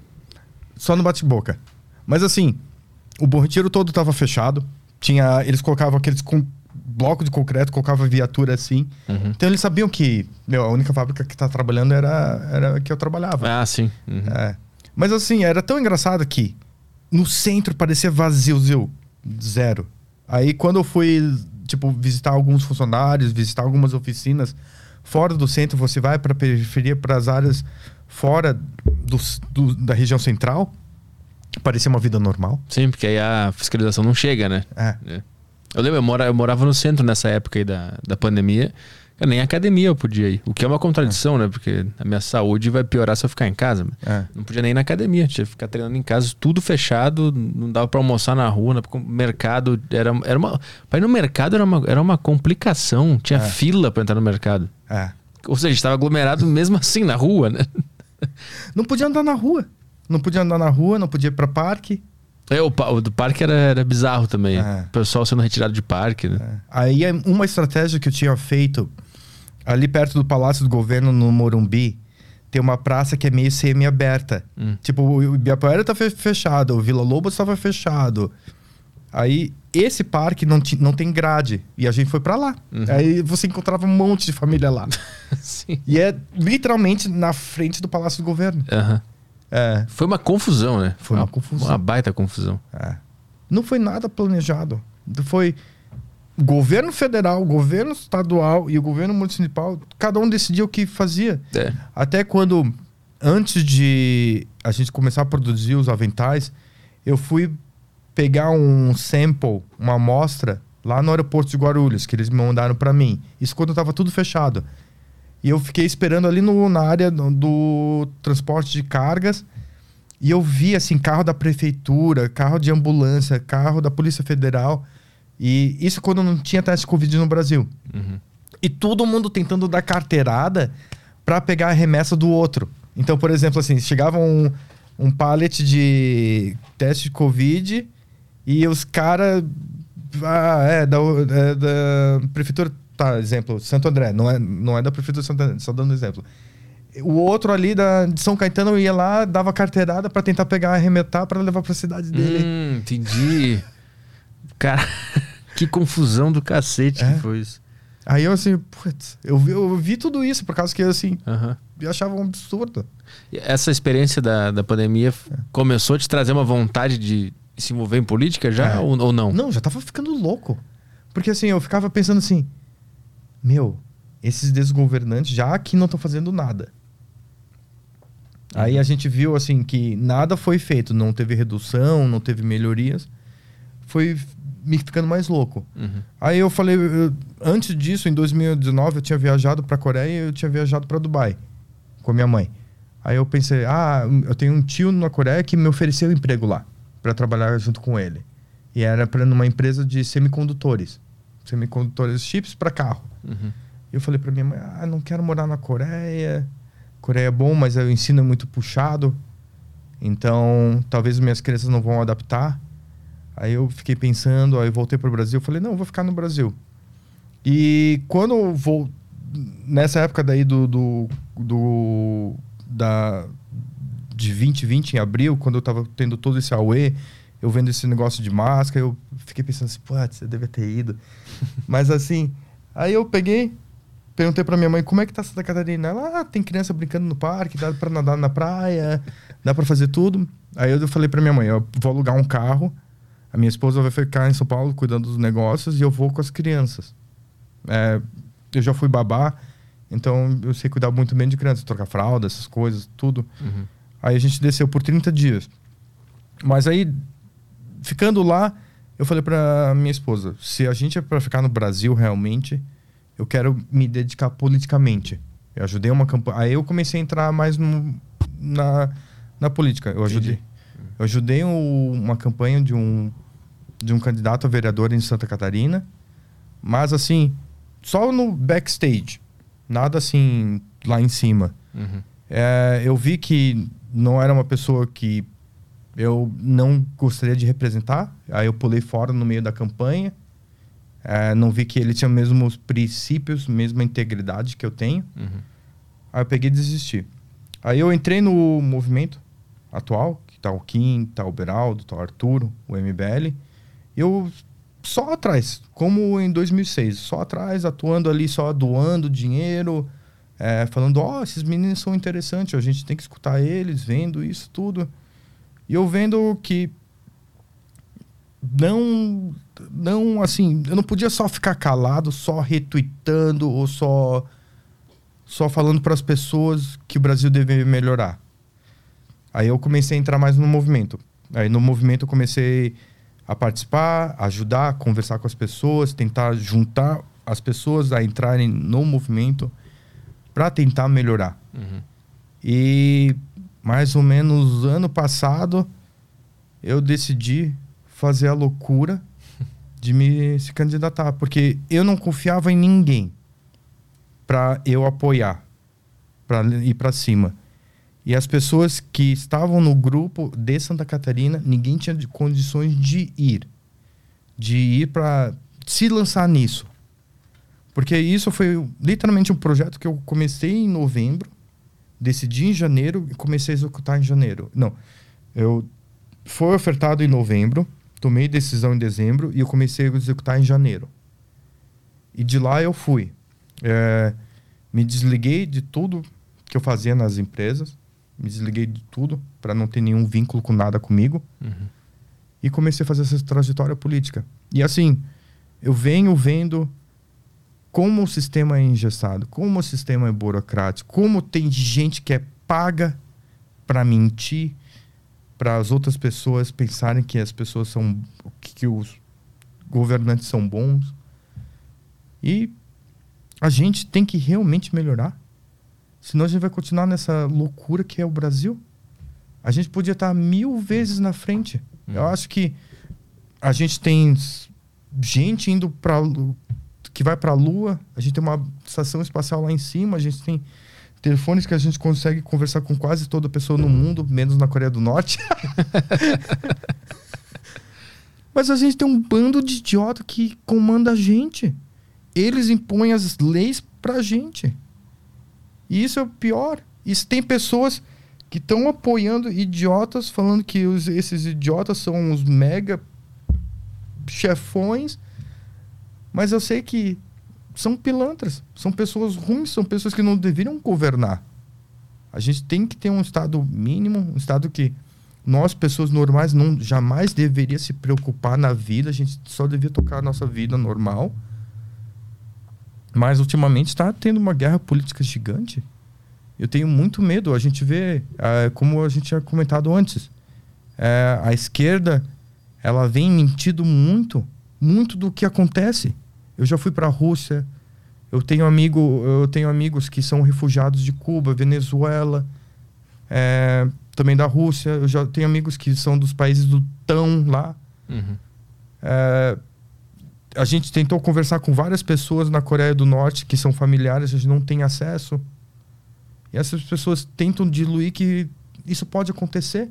Só no bate-boca. Mas assim, o Bom Retiro todo tava fechado. Tinha, eles colocavam aqueles com, bloco de concreto, colocavam viatura assim. Uhum. Então eles sabiam que meu, a única fábrica que tá trabalhando era, era a que eu trabalhava. Ah, sim. Uhum. É. Mas assim, era tão engraçado que no centro parecia vazio, zio, zero. Aí quando eu fui, tipo, visitar alguns funcionários, visitar algumas oficinas fora do centro, você vai para periferia, para as áreas fora do, do, da região central, parecia uma vida normal. Sim, porque aí a fiscalização não chega, né? É. É. Eu lembro, eu, mora, eu morava no centro nessa época aí da, da pandemia. Eu nem academia eu podia ir. O que é uma contradição, né? Porque a minha saúde vai piorar se eu ficar em casa. É. Não podia nem ir na academia, tinha que ficar treinando em casa, tudo fechado, não dava pra almoçar na rua, no mercado era, era uma. Pra ir no mercado era uma, era uma complicação, tinha É. fila pra entrar no mercado. É. Ou seja, estava aglomerado mesmo assim na rua, né? Não podia andar na rua. Não podia andar na rua, não podia ir pra parque. É, o, pa- o do parque era, era bizarro também. É. O pessoal sendo retirado de parque, né? É. Aí é uma estratégia que eu tinha feito ali perto do Palácio do Governo no Morumbi, tem uma praça que é meio semi-aberta. Hum. Tipo, o Ibirapuera tá fe- fechado, o Vila Lobos estava fechado. Aí esse parque não, ti- não tem grade e a gente foi pra lá. Uhum. Aí você encontrava um monte de família lá. E é literalmente na frente do Palácio do Governo. Aham. É, Foi uma confusão, né? Foi uma confusão. Uma baita confusão. É. Não foi nada planejado. Foi o governo federal, o governo estadual e o governo municipal, cada um decidia o que fazia. É. Até quando, antes de a gente começar a produzir os aventais, eu fui pegar um sample, uma amostra, lá no aeroporto de Guarulhos, que eles me mandaram para mim. Isso quando estava tudo fechado. E eu fiquei esperando ali no, na área do, do transporte de cargas. E eu vi, assim, carro da prefeitura, carro de ambulância, carro da Polícia Federal. E isso quando não tinha teste de Covid no Brasil. Uhum. E todo mundo tentando dar carteirada para pegar a remessa do outro. Então, por exemplo, assim, chegava um, um pallet de teste de Covid e os caras. Ah, é da, é da prefeitura. Tá, exemplo, Santo André. Não é, não é da prefeitura de Santo André, só dando exemplo. O outro ali da, de São Caetano ia lá, dava carteirada para tentar pegar, arremetar para levar para cidade dele. Hum, entendi. Cara, que confusão do cacete É. que foi isso. Aí eu assim, putz, eu vi, eu vi tudo isso por causa que assim, eu achava um absurdo. Essa experiência da, da pandemia f- começou a te trazer uma vontade de se envolver em política já É. ou, ou não? Não, já tava ficando louco. Porque assim, eu ficava pensando assim: meu, esses desgovernantes já aqui não estão fazendo nada. Aí a gente viu assim que nada foi feito, não teve redução, não teve melhorias. Foi me ficando mais louco. Uhum. Aí eu falei, eu- antes disso, em 2019, eu tinha viajado para Coreia e eu tinha viajado para Dubai com a minha mãe. Aí eu pensei, ah, eu tenho um tio na Coreia que me ofereceu emprego lá para trabalhar junto com ele. E era para numa empresa de semicondutores, semicondutores chips para carro. Uhum. Eu falei para minha mãe, ah, não quero morar na Coreia. Coreia é bom, mas o ensino é muito puxado. Então, talvez minhas crianças não vão adaptar. Aí eu fiquei pensando, aí voltei para o Brasil, falei, não, eu vou ficar no Brasil. E quando eu vou nessa época daí do, do, do da de 2020 em abril, quando eu tava tendo todo esse auê, eu vendo esse negócio de máscara, eu fiquei pensando assim, putz, você deve ter ido. Mas assim, aí eu peguei, perguntei pra minha mãe como é que tá Santa Catarina. Ela, ah, tem criança brincando no parque, dá pra nadar na praia, dá pra fazer tudo. Aí eu falei pra minha mãe, eu vou alugar um carro, a minha esposa vai ficar em São Paulo cuidando dos negócios e eu vou com as crianças. É, eu já fui babá, então eu sei cuidar muito bem de crianças, trocar fralda, essas coisas, tudo. Uhum. Aí a gente desceu por 30 dias. Mas aí, ficando lá, eu falei pra minha esposa: se a gente é pra ficar no Brasil realmente, eu quero me dedicar politicamente. Eu ajudei uma campanha. Aí eu comecei a entrar mais no- na, na política. Eu ajudei. Entendi. Eu ajudei um- uma campanha de um, de um candidato a vereador em Santa Catarina. Mas assim, só no backstage. Nada assim lá em cima. Uhum. É, eu vi que não era uma pessoa que eu não gostaria de representar. Aí eu pulei fora no meio da campanha. É, não vi que ele tinha mesmos princípios, mesma integridade que eu tenho. Uhum. Aí eu peguei e desisti. Aí eu entrei no movimento. atual, que tá o Kim, tá o Beraldo, tá o Arturo, o MBL. Eu só atrás, como em 2006, só atrás, atuando ali, só doando dinheiro, é, falando, ó, oh, esses meninos são interessantes, a gente tem que escutar eles, vendo isso tudo. E eu vendo que não, não, assim, eu não podia só ficar calado, só retweetando ou só, só falando para as pessoas que o Brasil deve melhorar. Aí eu comecei a entrar mais no movimento. Aí no movimento eu comecei a participar, ajudar, conversar com as pessoas, tentar juntar as pessoas a entrarem no movimento para tentar melhorar. Uhum. E mais ou menos ano passado eu decidi fazer a loucura de me se candidatar, porque eu não confiava em ninguém para eu apoiar, para ir para cima. E as pessoas que estavam no grupo de Santa Catarina, ninguém tinha condições de ir, de ir para se lançar nisso. Porque isso foi literalmente um projeto que eu comecei em novembro, decidi em janeiro e comecei a executar em janeiro. Não, eu foi ofertado em novembro, tomei decisão em dezembro e eu comecei a executar em janeiro. E de lá eu fui. É, me desliguei de tudo que eu fazia nas empresas, me desliguei de tudo para não ter nenhum vínculo com nada comigo uhum. e comecei a fazer essa trajetória política. E assim, eu venho vendo como o sistema é engessado, como o sistema é burocrático, como tem gente que é paga para mentir, para as outras pessoas pensarem que as pessoas são que, que os governantes são bons. E a gente tem que realmente melhorar. Senão a gente vai continuar nessa loucura que é o Brasil. A gente podia estar mil vezes na frente. Hum. Eu acho que a gente tem gente indo para que vai para a Lua, a gente tem uma estação espacial lá em cima, a gente tem telefones que a gente consegue conversar com quase toda pessoa no mundo, menos na Coreia do Norte. Mas a gente tem um bando de idiota que comanda a gente. Eles impõem as leis pra gente. E isso é o pior. E tem pessoas que estão apoiando idiotas, falando que os, esses idiotas são os mega chefões mas eu sei que são pilantras, são pessoas ruins, são pessoas que não deveriam governar. A gente tem que ter um estado mínimo, um estado que nós, pessoas normais, não jamais deveria se preocupar na vida, a gente só devia tocar a nossa vida normal. Mas ultimamente está tendo uma guerra política gigante. Eu tenho muito medo. A gente vê, é, como a gente tinha comentado antes, é, a esquerda ela vem mentindo muito, muito do que acontece. Eu já fui para a Rússia. Eu tenho amigo, eu tenho amigos que são refugiados de Cuba, Venezuela, é, também da Rússia. Eu já tenho amigos que são dos países do tão lá. Uhum. É, a gente tentou conversar com várias pessoas na Coreia do Norte que são familiares, a gente não tem acesso. E essas pessoas tentam diluir que isso pode acontecer.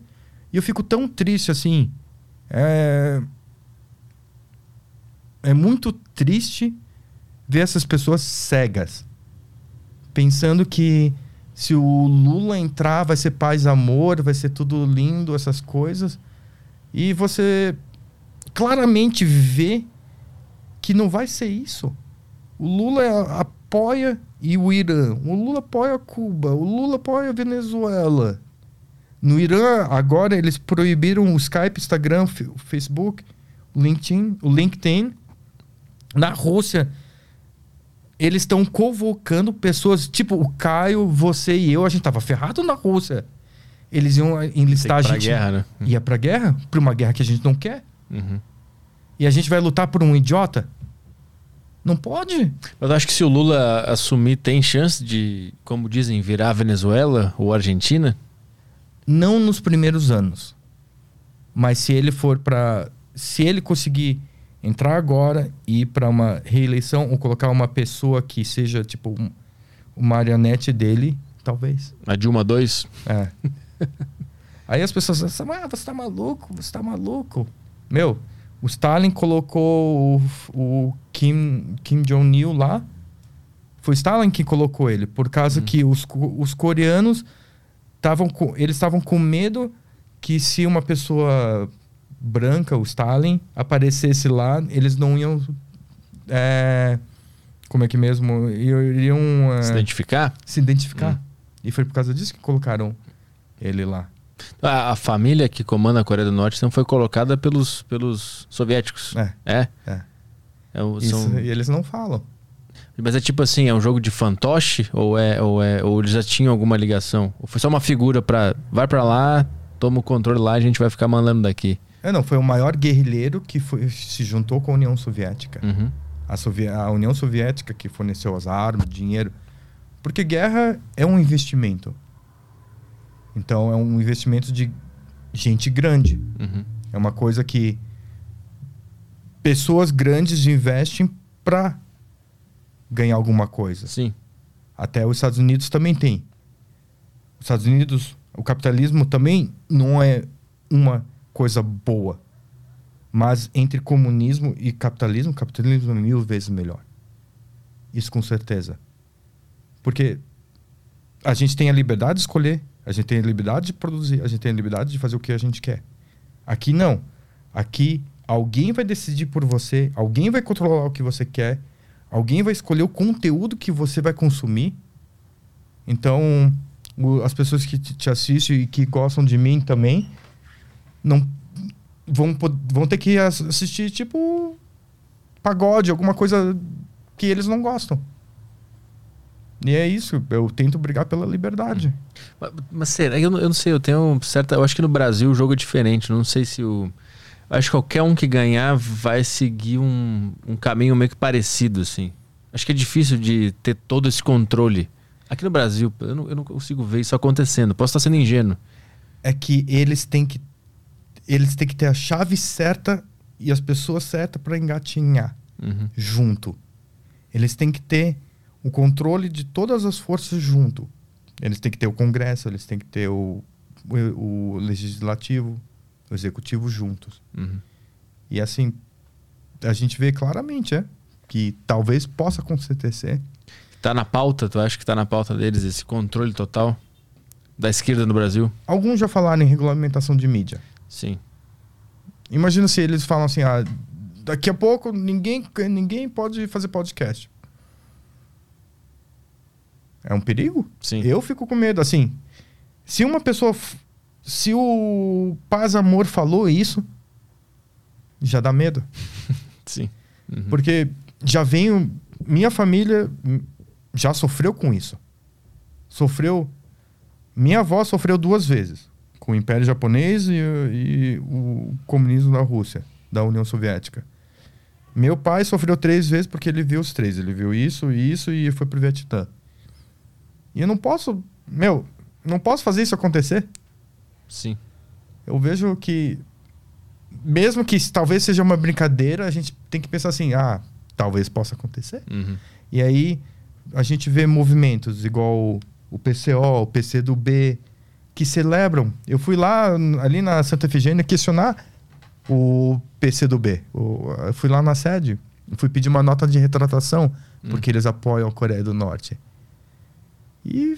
E eu fico tão triste assim. É, é muito triste ver essas pessoas cegas, pensando que se o Lula entrar vai ser paz, amor, vai ser tudo lindo, essas coisas, e você claramente vê que não vai ser isso. O Lula apoia e o Irã, o Lula apoia Cuba, o Lula apoia a Venezuela. No Irã, agora eles proibiram o Skype, Instagram, o Facebook, o LinkedIn, o LinkedIn na Rússia, eles estão convocando pessoas, tipo o Caio, você e eu, a gente tava ferrado na Rússia. Eles iam enlistar a gente. Guerra, né? Ia pra guerra, pra uma guerra que a gente não quer. Uhum. E a gente vai lutar por um idiota? Não pode. Eu acho que se o Lula assumir, tem chance de, como dizem, virar Venezuela ou Argentina? Não nos primeiros anos. Mas se ele for para, se ele conseguir entrar agora e ir para uma reeleição ou colocar uma pessoa que seja tipo um, uma marionete dele, talvez. A Dilma 2? É. Aí as pessoas dizem, ah, você tá maluco, você tá maluco. Meu, o Stalin colocou o, o Kim, Kim Jong-il lá. Foi Stalin que colocou ele, por causa hum. que os, os coreanos estavam com, eles estavam com medo que se uma pessoa branca, o Stalin, aparecesse lá, eles não iam. é, como é que mesmo? Iriam é, Se identificar? se identificar. Hum. E foi por causa disso que colocaram ele lá. A, a família que comanda a Coreia do Norte não foi colocada pelos, pelos soviéticos. É, É? é. É o- Isso, são- e eles não falam. Mas é tipo assim, é um jogo de fantoche? Ou, é, ou, é, ou eles já tinham alguma ligação? Ou foi só uma figura pra. Vai pra lá, toma o controle lá, a gente vai ficar mandando daqui. É, não, foi o maior guerrilheiro que foi- se juntou com a União Soviética. Uhum. A, Sovie- a União Soviética que forneceu as armas, dinheiro. Porque guerra é um investimento. Então é um investimento de gente grande. Uhum. É uma coisa que pessoas grandes investem para ganhar alguma coisa. Sim. Até os Estados Unidos também tem. Os Estados Unidos, o capitalismo também não é uma coisa boa. Mas entre comunismo e capitalismo, capitalismo é mil vezes melhor. Isso com certeza. Porque a gente tem a liberdade de escolher, a gente tem a liberdade de produzir, a gente tem a liberdade de fazer o que a gente quer. Aqui não. Aqui alguém vai decidir por você, alguém vai controlar o que você quer, alguém vai escolher o conteúdo que você vai consumir. Então, as pessoas que te assistem e que gostam de mim também não vão, vão ter que ass- assistir tipo pagode, alguma coisa que eles não gostam. E é isso, eu tento brigar pela liberdade. Mas, mas será? Eu, não- eu não sei, eu tenho certa. Eu acho que no Brasil o jogo é diferente. Não sei se o. Acho que qualquer um que ganhar vai seguir um, um caminho meio que parecido, assim. Acho que é difícil de ter todo esse controle. Aqui no Brasil, eu não, eu não consigo ver isso acontecendo. Posso estar sendo ingênuo. É que eles têm que eles têm que ter a chave certa e as pessoas certas para engatinhar. Uhum. junto. Eles têm que ter o controle de todas as forças junto. Eles têm que ter o Congresso, eles têm que ter o, o, o Legislativo, o Executivo juntos. Uhum. E assim, a gente vê claramente, é, que talvez possa acontecer. Tá na pauta, tu acha que tá na pauta deles esse controle total da esquerda no Brasil? Alguns já falaram em regulamentação de mídia. Sim. Imagina se eles falam assim, ah, daqui a pouco ninguém, ninguém pode fazer podcast. É um perigo? Sim. Eu fico com medo, assim. Se uma pessoa. Se o Paz Amor falou isso, já dá medo. Sim. Uhum. Porque já venho. Minha família já sofreu com isso. Sofreu. Minha avó sofreu duas vezes. Com o Império Japonês e, e o comunismo da Rússia, da União Soviética. Meu pai sofreu três vezes porque ele viu os três. Ele viu isso, isso e foi pro Vietnã. E eu não posso. Meu, não posso fazer isso acontecer. Sim. Eu vejo que, mesmo que talvez seja uma brincadeira, a gente tem que pensar assim: ah, talvez possa acontecer. Uhum. E aí a gente vê movimentos igual o PCO, o PCdoB, que celebram. Eu fui lá, ali na Santa Efigênia, questionar o PCdoB. O- Eu fui lá na sede, fui pedir uma nota de retratação, porque eles apoiam a Coreia do Norte. E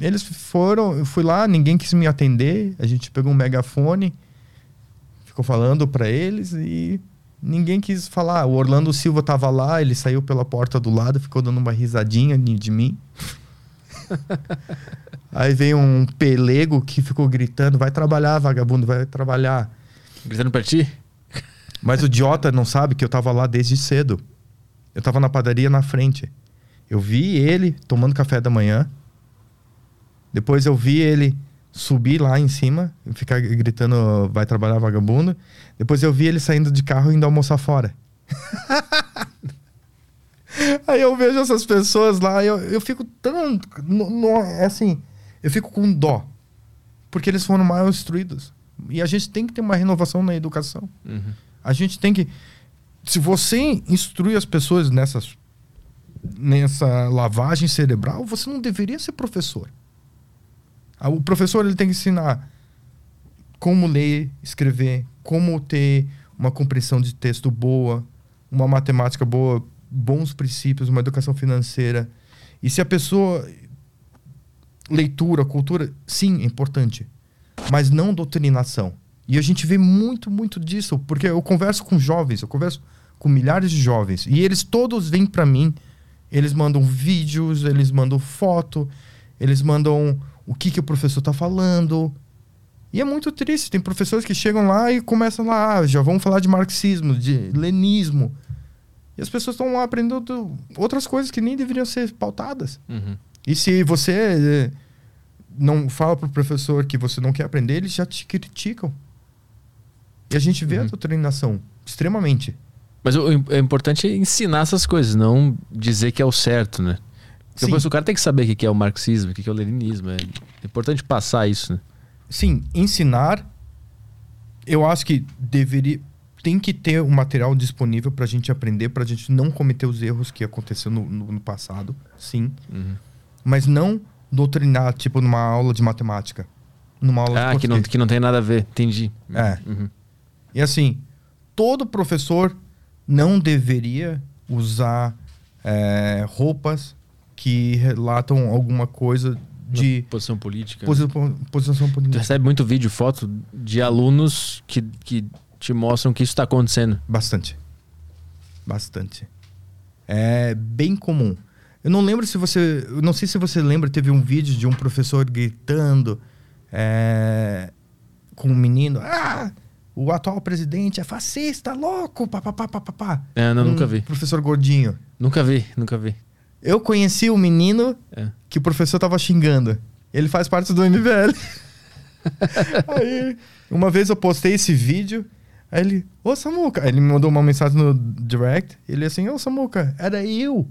eles foram, eu fui lá, ninguém quis me atender, a gente pegou um megafone, ficou falando para eles e ninguém quis falar. O Orlando Silva tava lá, ele saiu pela porta do lado, ficou dando uma risadinha de mim. Aí veio um pelego que ficou gritando: vai trabalhar, vagabundo, vai trabalhar. Gritando pra ti? Mas o idiota não sabe que eu tava lá desde cedo. Eu tava na padaria na frente. Eu vi ele tomando café da manhã. Depois eu vi ele subir lá em cima, ficar gritando vai trabalhar vagabundo. Depois eu vi ele saindo de carro e indo almoçar fora. Aí eu vejo essas pessoas lá, eu, eu fico tão. no- no- é assim, eu fico com dó. Porque eles foram mal instruídos. E a gente tem que ter uma renovação na educação. Uhum. A gente tem que. Se você instrui as pessoas nessas, nessa lavagem cerebral, você não deveria ser professor. Ah, O professor ele tem que ensinar como ler, escrever, como ter uma compreensão de texto boa, uma matemática boa, bons princípios, uma educação financeira. E se a pessoa. Leitura, cultura, sim, é importante. mas não doutrinação. E a gente vê muito, muito disso, porque eu converso com jovens, eu converso com milhares de jovens, e eles todos vêm para mim, eles mandam vídeos, eles mandam foto, eles mandam o que, que o professor tá falando. E é muito triste, tem professores que chegam lá e começam lá, ah, já vão falar de marxismo, de lenismo. E as pessoas estão lá aprendendo outras coisas que nem deveriam ser pautadas. Uhum. E se você eh, não fala pro professor que você não quer aprender, eles já te criticam. E a gente vê a Uhum. doutrinação extremamente. Mas o, o importante é ensinar essas coisas, não dizer que é o certo, né? Porque depois o cara tem que saber o que é o marxismo, o que é o leninismo. É importante passar isso, né? Sim, ensinar, eu acho que deveria. Tem que ter um material disponível pra gente aprender, pra gente não cometer os erros que aconteceu no, no- no passado, sim. Uhum. Mas não doutrinar, tipo, numa aula de matemática. Numa aula Ah, de que não, que não tem nada a ver. Entendi. É. Uhum. E assim, todo professor não deveria usar é, roupas que relatam alguma coisa de Posição política. posi posição Tu política. recebe muito vídeo, foto de alunos que, que te mostram que isso está acontecendo. Bastante. Bastante. É bem comum. Eu não lembro se você. Eu não sei se você lembra, teve um vídeo de um professor gritando é, com um menino. Ah! O atual presidente é fascista, louco! Pá, pá, pá, pá, pá, pá. É, não, Um nunca vi. Professor gordinho. Nunca vi, nunca vi. Eu conheci o menino É. que o professor tava xingando. Ele faz parte do MBL. aí, uma vez eu postei esse vídeo, aí ele, ô Samuca, aí ele me mandou uma mensagem no direct, ele assim, ô Samuca, era eu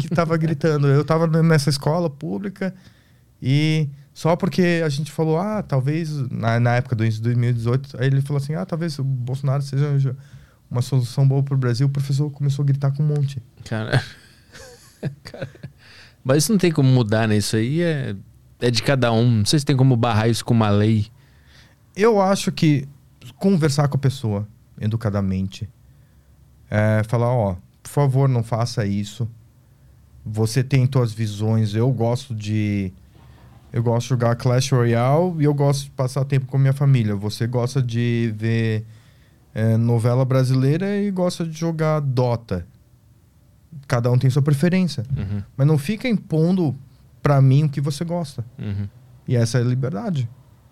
que tava gritando, eu tava nessa escola pública e só porque a gente falou, ah, talvez, na, na época do 2018, aí ele falou assim, ah, talvez o Bolsonaro seja uma solução boa pro Brasil, o professor começou a gritar com um monte. Cara. Cara. Mas isso não tem como mudar, né? Isso aí é, é de cada um. Não sei se tem como barrar isso com uma lei. Eu acho que conversar com a pessoa educadamente, é, falar, ó, por favor, não faça isso. Você tem suas visões. Eu gosto de eu gosto de jogar Clash Royale e eu gosto de passar tempo com minha família. Você gosta de ver é, novela brasileira e gosta de jogar Dota. Cada um tem sua preferência, Uhum, mas não fica impondo pra mim o que você gosta. uhum. E essa é a liberdade.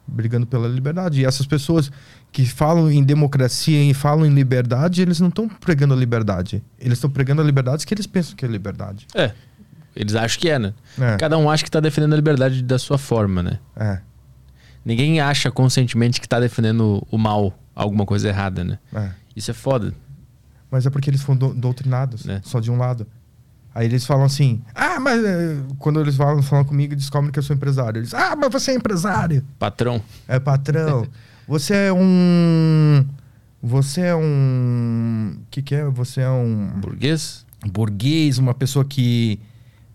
Brigando pela liberdade. E essas pessoas que falam em democracia e falam em liberdade, eles não estão pregando a liberdade. Eles estão pregando a liberdade que eles pensam que é liberdade. É. Eles acham que é, né? É, Cada um acha que tá defendendo a liberdade da sua forma, né? é, Ninguém acha conscientemente que tá defendendo o mal, alguma coisa errada, né? é. Isso é foda. Mas é porque eles foram do- doutrinados, É. só de um lado. Aí eles falam assim, ah, mas eh, quando eles falam, falam comigo, descobrem que eu sou empresário. Eles, ah, mas você é empresário. Patrão. É patrão. você é um. Você é um. O que, que é? Você é um. Burguês? burguês, uma pessoa que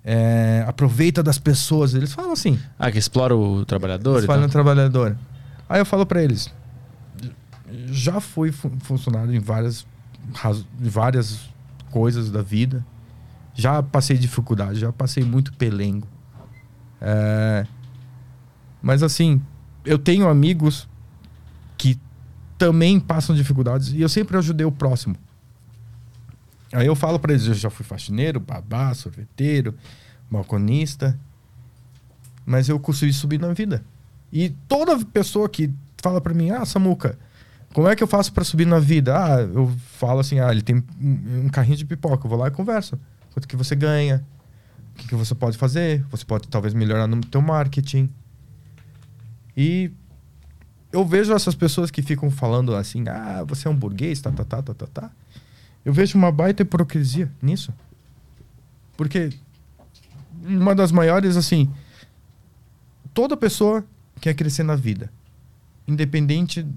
é, aproveita das pessoas. Eles falam assim, Ah, que explora o trabalhador eles e falam tal. trabalhador. Aí eu falo pra eles, já fui fu- funcionário em várias, várias coisas da vida. Já passei dificuldade, já passei muito pelengo. É, mas assim, eu tenho amigos que também passam dificuldades e eu sempre ajudei o próximo. Aí eu falo pra eles, eu já fui faxineiro, babá, sorveteiro, balconista, mas eu consegui subir na vida. E toda pessoa que fala pra mim, ah, Samuca, como é que eu faço pra subir na vida? Ah, eu falo assim, ah, ele tem um carrinho de pipoca, eu vou lá e converso. Quanto que você ganha? O que, que você pode fazer? Você pode talvez melhorar no teu marketing. E eu vejo essas pessoas que ficam falando assim, ah, você é um burguês, tá, tá, tá, tá, tá, tá. Eu vejo uma baita hipocrisia nisso. Porque uma das maiores, assim, toda pessoa quer crescer na vida, independente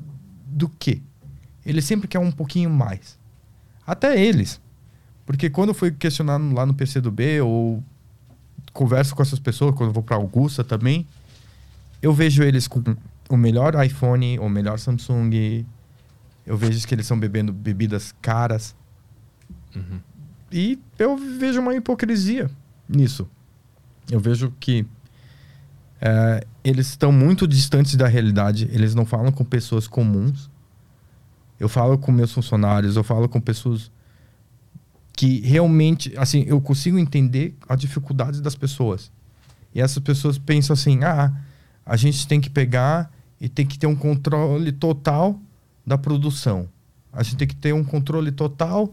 do que. Ele sempre quer um pouquinho mais. Até eles. Porque quando eu fui questionar lá no PCdoB, ou converso com essas pessoas, quando eu vou pra Augusta também, eu vejo eles com o melhor iPhone, o melhor Samsung. Eu vejo que eles estão bebendo bebidas caras. Uhum. E eu vejo uma hipocrisia nisso. Eu vejo que É, eles estão muito distantes da realidade, eles não falam com pessoas comuns. Eu falo com meus funcionários, eu falo com pessoas que realmente, assim, eu consigo entender as dificuldades das pessoas. E essas pessoas pensam assim: ah, a gente tem que pegar e tem que ter um controle total da produção. A gente tem que ter um controle total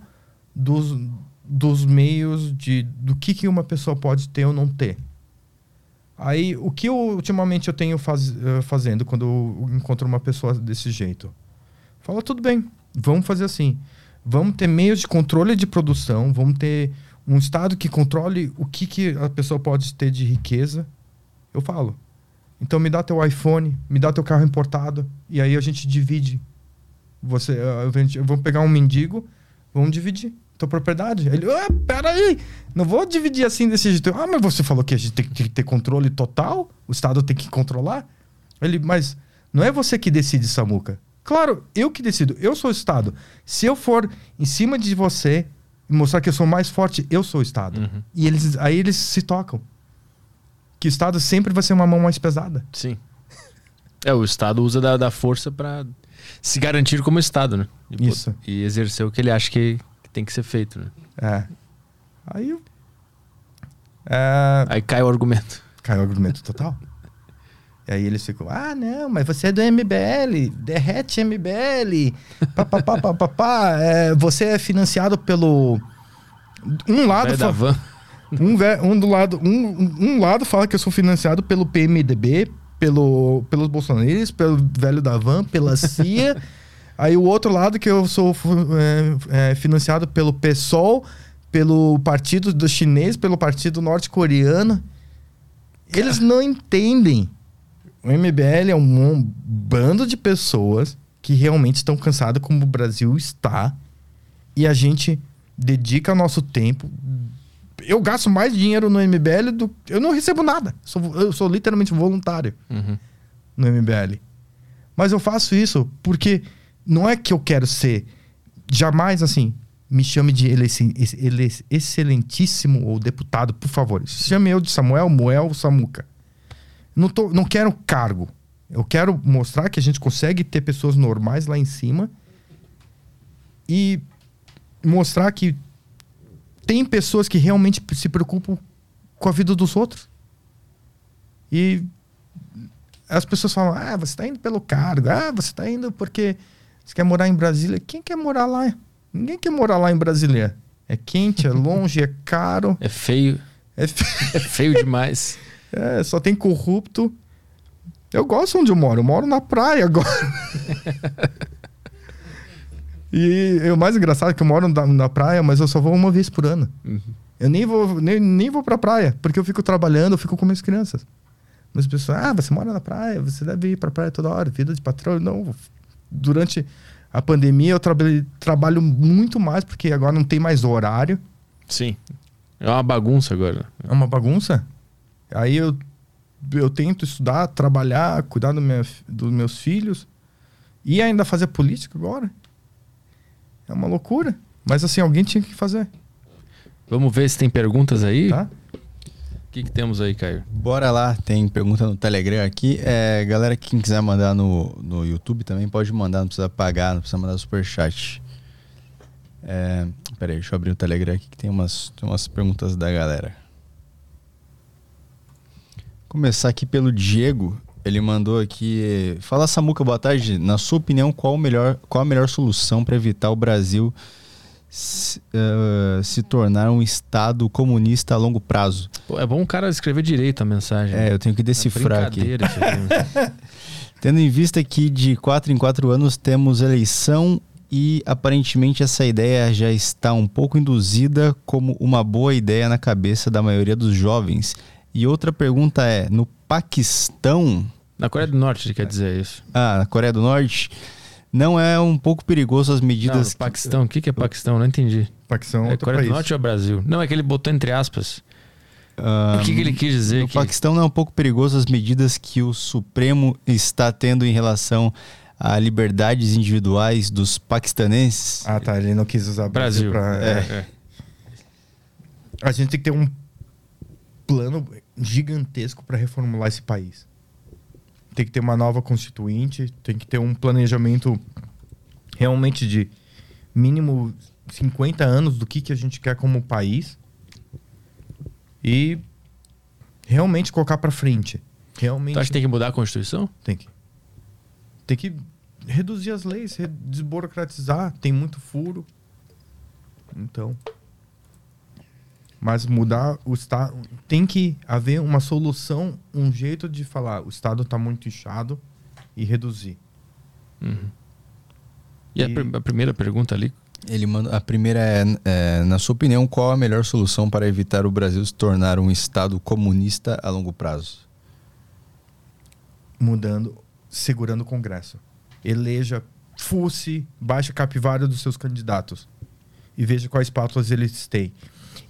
dos, dos meios de do que, que uma pessoa pode ter ou não ter. Aí, o que eu, ultimamente eu tenho faz, uh, fazendo quando eu encontro uma pessoa desse jeito? Fala, tudo bem, vamos fazer assim. Vamos ter meios de controle de produção, vamos ter um Estado que controle o que, que a pessoa pode ter de riqueza. Eu falo. Então me dá teu iPhone, me dá teu carro importado, e aí a gente divide. Você, vamos pegar um mendigo, vamos dividir tua propriedade. Ele, ah, peraí, não vou dividir assim desse jeito. Ah, mas você falou que a gente tem que ter controle total? O Estado tem que controlar? Ele, mas não é você que decide, Samuca. Claro, eu que decido. Eu sou o Estado. Se eu for em cima de você e mostrar que eu sou mais forte, eu sou o Estado. Uhum. E eles, aí eles se tocam. Que o Estado sempre vai ser uma mão mais pesada. Sim. É, o Estado usa da, da força para se garantir como Estado, né? E, Isso. E exercer o que ele acha que, que tem que ser feito, né? É. Aí. É... Aí cai o argumento. Cai o argumento total. E aí eles ficam, ah, não, mas você é do MBL, derrete MBL, papapá, papapá, é, você é financiado pelo. Um lado. Fa... Van. Um, um, do lado, um, um lado fala que eu sou financiado pelo PMDB, pelo, pelos bolsonaristas, pelo velho da van, pela CIA. Aí o outro lado que eu sou é, é, financiado pelo PSOL, pelo partido do chinês, pelo partido norte-coreano. Eles não entendem. O MBL é um, bando de pessoas que realmente estão cansadas como o Brasil está. E a gente dedica nosso tempo. Eu gasto mais dinheiro no MBL do eu não recebo nada. Sou, eu sou literalmente voluntário uhum. no MBL. Mas eu faço isso porque não é que eu quero ser jamais assim. Me chame de excelentíssimo ou deputado, por favor. Chame eu de Samuel Moel Samuca. Não, tô, não quero cargo. Eu quero mostrar que a gente consegue ter pessoas normais lá em cima e mostrar que tem pessoas que realmente se preocupam com a vida dos outros. E as pessoas falam: ah, você está indo pelo cargo, ah, você está indo porque você quer morar em Brasília? Quem quer morar lá? Ninguém quer morar lá em Brasília. É quente, é longe, é caro. É feio. É, fe... é feio demais. É, só tem corrupto. Eu gosto onde eu moro. Eu moro na praia agora. e, o mais engraçado é que eu moro na, na, praia, mas eu só vou uma vez por ano. Uhum. Eu nem vou, nem, nem vou pra praia, porque eu fico trabalhando, eu fico com minhas crianças. Mas as pessoas, ah, você mora na praia, você deve ir pra praia toda hora, vida de patrão. Não, durante a pandemia eu trabalho, trabalho muito mais, porque agora não tem mais horário. Sim. É uma bagunça agora. É uma bagunça? Aí eu, eu tento estudar, trabalhar, cuidar do minha, dos meus filhos e ainda fazer política agora. É uma loucura. Mas assim, alguém tinha que fazer. Vamos ver se tem perguntas aí. Tá. O que, que, temos aí, Caio? Bora lá, tem pergunta no Telegram aqui. É, galera, quem quiser mandar no, no YouTube também pode mandar, não precisa pagar, não precisa mandar superchat. É, peraí, deixa eu abrir o Telegram aqui que tem umas, tem umas perguntas da galera. Começar aqui pelo Diego. Ele mandou aqui. Fala Samuca, boa tarde. Na sua opinião, qual, o melhor, qual a melhor solução para evitar o Brasil se, uh, se, tornar um Estado comunista a longo prazo. Pô, é bom o cara escrever direito a mensagem. É, eu tenho que decifrar é aqui. Tendo em vista que de quatro em quatro anos temos eleição e aparentemente essa ideia já está um pouco induzida como uma boa ideia na cabeça da maioria dos jovens. E outra pergunta é: no Paquistão. Na Coreia do Norte, quer dizer isso. Ah, na Coreia do Norte não é um pouco perigoso as medidas. Não, que... Paquistão, o que, que é Paquistão? Não entendi. Paquistão é, é Coreia país. do Norte ou é Brasil? Não, é que ele botou entre aspas. Um, o que, que, ele quis dizer? O que... Paquistão não é um pouco perigoso as medidas que o Supremo está tendo em relação a liberdades individuais dos paquistanenses? Ah, tá. Ele não quis usar Brasil. Brasil pra... é. É. A gente tem que ter um plano gigantesco para reformular esse país. Tem que ter uma nova constituinte, tem que ter um planejamento realmente de mínimo 50 anos do que, que a gente quer como país e realmente colocar para frente. Realmente Tu acha que tem que mudar a Constituição? tem que tem que reduzir as leis, desburocratizar, tem muito furo. Então, mas mudar o estado tem que haver uma solução, um jeito de falar, o estado está muito inchado e reduzir. E, A, E- pr- a primeira pergunta ali, Ele manda, a primeira é, é, na sua opinião, qual a melhor solução para evitar o Brasil se tornar um estado comunista a longo prazo? mudando, segurando o Congresso. Eleja, fuce, baixa a capivara dos seus candidatos e veja quais pautas eles têm.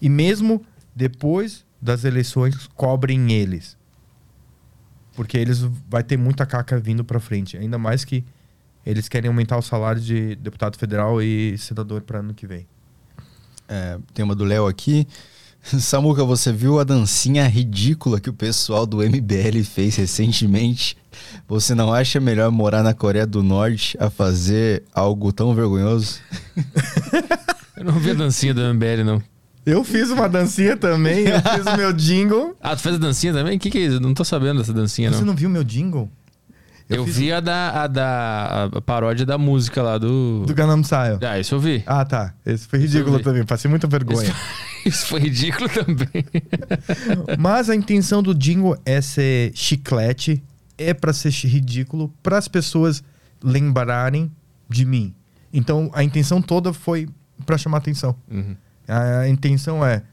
E mesmo depois das eleições, cobrem eles. Porque eles vai ter muita caca vindo para frente, ainda mais que eles querem aumentar o salário de deputado federal e senador para ano que vem. É, tem uma do Léo aqui. Samuca, você viu a dancinha ridícula que o pessoal do MBL fez recentemente? Você não acha melhor morar na Coreia do Norte a fazer algo tão vergonhoso? eu não vi a dancinha do MBL, não. Eu fiz uma dancinha também, eu fiz o meu jingle. Ah, tu fez a dancinha também? O que, que é isso? Não tô sabendo dessa dancinha, Você não. não viu meu jingle? Eu, fiz vi a da, a da a paródia da música lá do. do Gangnam Style. Ah, isso eu vi. Ah, tá. Esse foi ridículo também. Passei muita vergonha. Isso foi ridículo também. Mas a intenção do jingle é ser chiclete, é pra ser ridículo, para as pessoas lembrarem de mim. Então a intenção toda foi pra chamar atenção. Uhum. A intenção é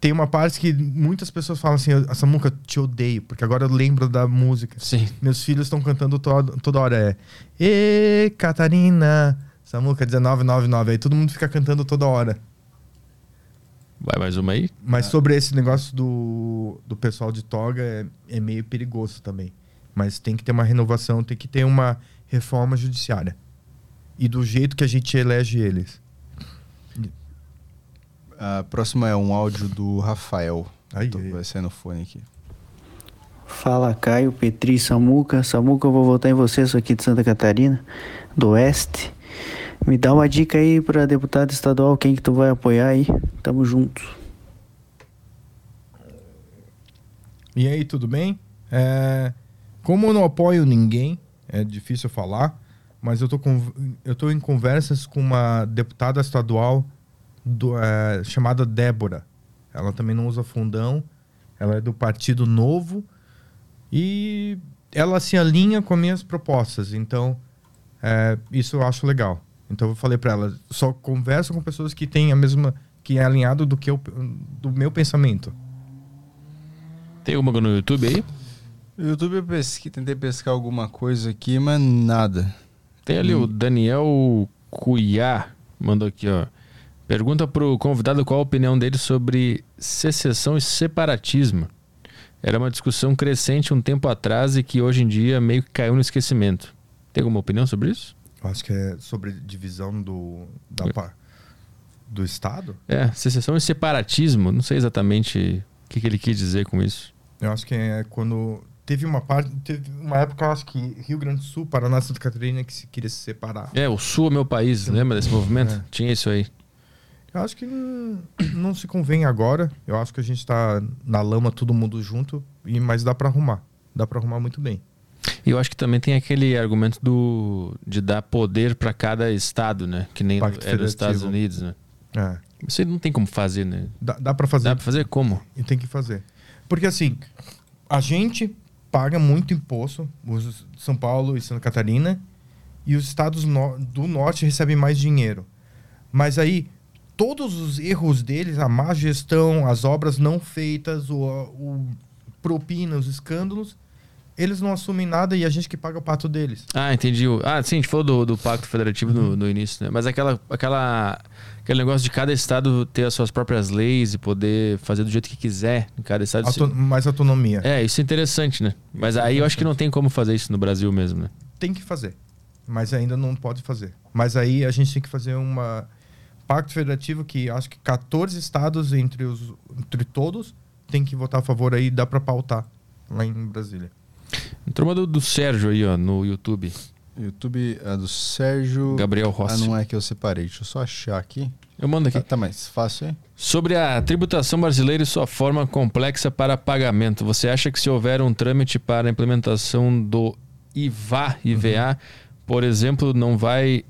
tem uma parte que muitas pessoas falam assim, essa música te odeio, porque agora eu lembro da música. Sim. Meus filhos estão cantando toda, toda hora é Ê, Catarina, Samuca 1999, aí todo mundo fica cantando toda hora. Vai mais uma aí? Mas sobre esse negócio do, do pessoal de toga é, é meio perigoso também. Mas tem que ter uma renovação, tem que ter uma reforma judiciária. E do jeito que a gente elege eles. A próxima é um áudio do Rafael. Aí, Tô- aí. Vai sair no fone aqui. Fala Caio, Petri, Samuca. Samuca, eu vou votar em você, sou aqui de Santa Catarina, do Oeste. Me dá uma dica aí pra deputado estadual, quem que tu vai apoiar aí? Tamo junto. E aí, tudo bem? É, como eu não apoio ninguém, é difícil falar, mas eu tô, com, eu tô em conversas com uma deputada estadual do, é, chamada Débora. Ela também não usa fundão, ela é do Partido Novo e ela se alinha com as minhas propostas. Então, é, isso eu acho legal. Então eu falei para ela, só converso com pessoas que têm a mesma, que é alinhado do que eu, do meu pensamento. Tem uma no YouTube aí? No YouTube eu pesqui, tentei pescar alguma coisa aqui, mas nada. Tem ali o Daniel Cuiá, mandou aqui, ó. Pergunta pro convidado qual a opinião dele sobre secessão e separatismo. Era uma discussão crescente um tempo atrás e que hoje em dia meio que caiu no esquecimento. Tem alguma opinião sobre isso? Eu acho que é sobre divisão do, da, do Estado. É, secessão e separatismo. Não sei exatamente o que, que ele quis dizer com isso. Eu acho que é quando. Teve uma parte. Teve uma época, eu acho que Rio Grande do Sul, Paraná, Santa Catarina, que se queria se separar. É, o Sul é meu país, lembra desse movimento? É. Tinha isso aí. Eu acho que não, não se convém agora. Eu acho que a gente tá na lama, todo mundo junto, e mas dá pra arrumar. Dá pra arrumar muito bem. E eu acho que também tem aquele argumento do de dar poder para cada estado, né? Que nem Pacto é dos Estados Federativo. Unidos, né? É. Isso não tem como fazer, né? Dá, dá pra fazer. Dá pra fazer como? E tem que fazer. Porque assim, a gente paga muito imposto, os São Paulo e Santa Catarina, e os estados no- do norte recebem mais dinheiro. Mas aí, todos os erros deles, a má gestão, as obras não feitas, o, o propina, os escândalos, eles não assumem nada e a gente que paga o pato deles. Ah, entendi. Ah, sim, a gente falou do, do Pacto Federativo no, no início, né? Mas aquela, aquela, aquele negócio de cada estado ter as suas próprias leis e poder fazer do jeito que quiser em cada estado. Auto- mais autonomia. É, isso é interessante, né? Mas aí eu acho que não tem como fazer isso no Brasil mesmo, né? tem que fazer, mas ainda não pode fazer. Mas aí a gente tem que fazer uma pacto federativo que acho que 14 estados entre os entre todos tem que votar a favor aí, dá para pautar lá em Brasília. Turma do, do Sérgio aí, ó, no YouTube. YouTube é do Sérgio. Gabriel Ah, Rossi. não é que eu separei. Deixa eu só achar aqui. Eu mando aqui. Tá, tá mais fácil, hein? Sobre a tributação brasileira e sua forma complexa para pagamento, você acha que se houver um trâmite para a implementação do IVA, IVA, por exemplo, não vai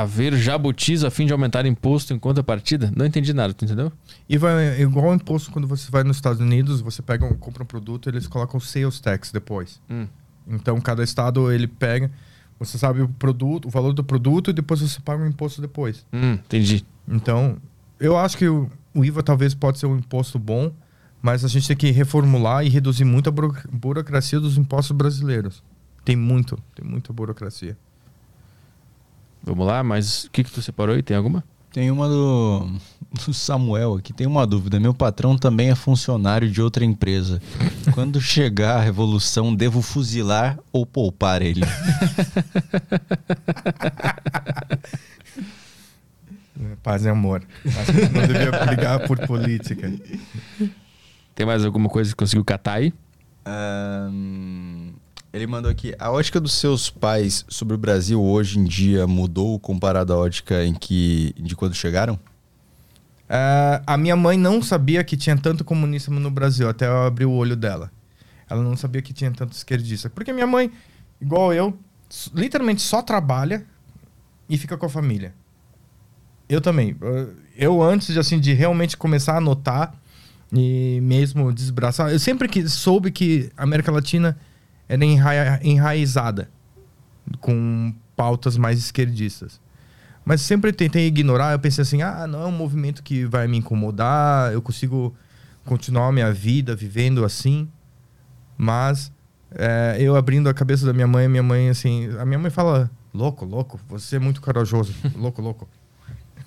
haver jabutis a fim de aumentar imposto em contrapartida? Não entendi nada, tu entendeu? E vai é igual ao imposto quando você vai nos Estados Unidos, você pega um, compra um produto, eles colocam sales tax depois. Hum. Então cada estado ele pega, você sabe o produto, o valor do produto e depois você paga o imposto depois. Hum, entendi. Então, eu acho que o, o IVA talvez pode ser um imposto bom, mas a gente tem que reformular e reduzir muito a buro- burocracia dos impostos brasileiros. Tem muito, tem muita burocracia. Vamos lá, mas o que, que tu separou aí? Tem alguma? Tem uma do, do Samuel aqui. Tem uma dúvida. Meu patrão também é funcionário de outra empresa. Quando chegar a revolução, devo fuzilar ou poupar ele? Paz e amor. Acho que não devia brigar por política. Tem mais alguma coisa que conseguiu catar aí? Ahn, ele mandou aqui. A ótica dos seus pais sobre o Brasil hoje em dia mudou comparado à ótica em que de quando chegaram? Ah, a minha mãe não sabia que tinha tanto comunista no Brasil, até eu abrir o olho dela. Ela não sabia que tinha tanto esquerdista. Porque minha mãe, igual eu, literalmente só trabalha e fica com a família. Eu também. Eu, antes de, assim, de realmente começar a notar e mesmo desbraçar, eu sempre que soube que a América Latina era enra enraizada com pautas mais esquerdistas. Mas sempre tentei ignorar. Eu pensei assim: ah, não é um movimento que vai me incomodar, eu consigo continuar a minha vida vivendo assim. Mas é, eu abrindo a cabeça da minha mãe, minha mãe, assim, a minha mãe fala: louco, louco, você é muito corajoso, louco, louco.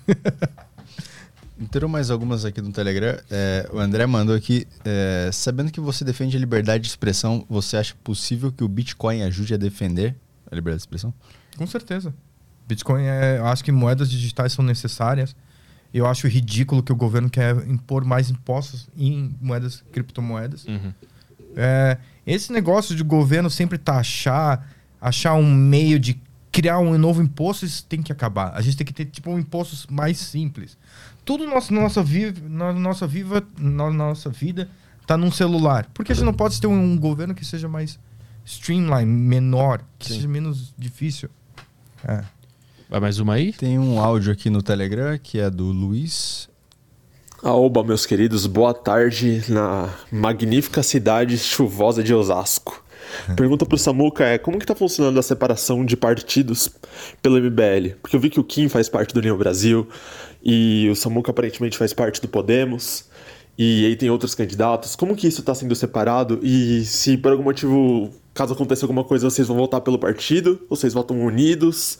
Entrou mais algumas aqui no Telegram. É, o André mandou aqui. é, sabendo que você defende a liberdade de expressão, você acha possível que o Bitcoin ajude a defender a liberdade de expressão? Com certeza. Bitcoin é. Eu acho que moedas digitais são necessárias. Eu acho ridículo que o governo quer impor mais impostos em moedas, criptomoedas. Uhum. É, esse negócio de governo sempre taxar, achar um meio de criar um novo imposto, isso tem que acabar. A gente tem que ter tipo um imposto mais simples. Tudo nosso, na nossa, vi, na nossa viva, nossa vida tá num celular. Por que a gente não pode ter um governo que seja mais streamline, menor, que Sim. seja menos difícil? É. Vai mais uma aí? Tem um áudio aqui no Telegram que é do Luiz. Aoba, meus queridos, boa tarde na magnífica cidade chuvosa de Osasco. Pergunta pro Samuca é como que tá funcionando a separação de partidos pelo MBL? Porque eu vi que o Kim faz parte do União Brasil e o Samuca aparentemente faz parte do Podemos e aí tem outros candidatos. Como que isso tá sendo separado e se por algum motivo, caso aconteça alguma coisa, vocês vão votar pelo partido? Vocês votam unidos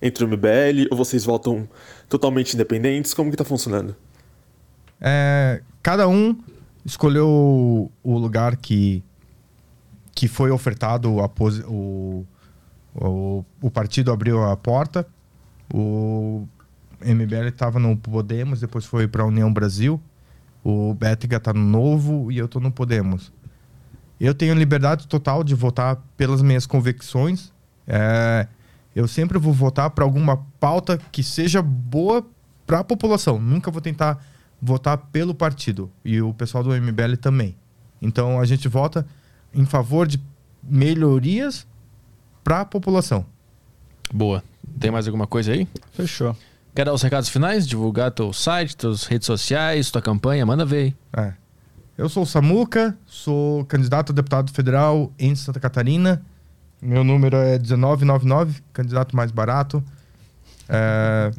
entre o MBL ou vocês votam totalmente independentes? Como que tá funcionando? É, cada um escolheu o lugar que, que foi ofertado, a o, o, o partido abriu a porta, o MBL estava no Podemos, depois foi para a União Brasil, o Bétega está no Novo e eu estou no Podemos. Eu tenho liberdade total de votar pelas minhas convicções. É, eu sempre vou votar para alguma pauta que seja boa para a população. Nunca vou tentar votar pelo partido. E o pessoal do MBL também. Então a gente vota em favor de melhorias para a população. Boa. Tem mais alguma coisa aí? Fechou. Quer dar os recados finais? Divulgar teu site, tuas redes sociais, tua campanha? Manda ver aí. É. Eu sou o Samuca, sou candidato a deputado federal em Santa Catarina. Meu número é 1999, candidato mais barato. É,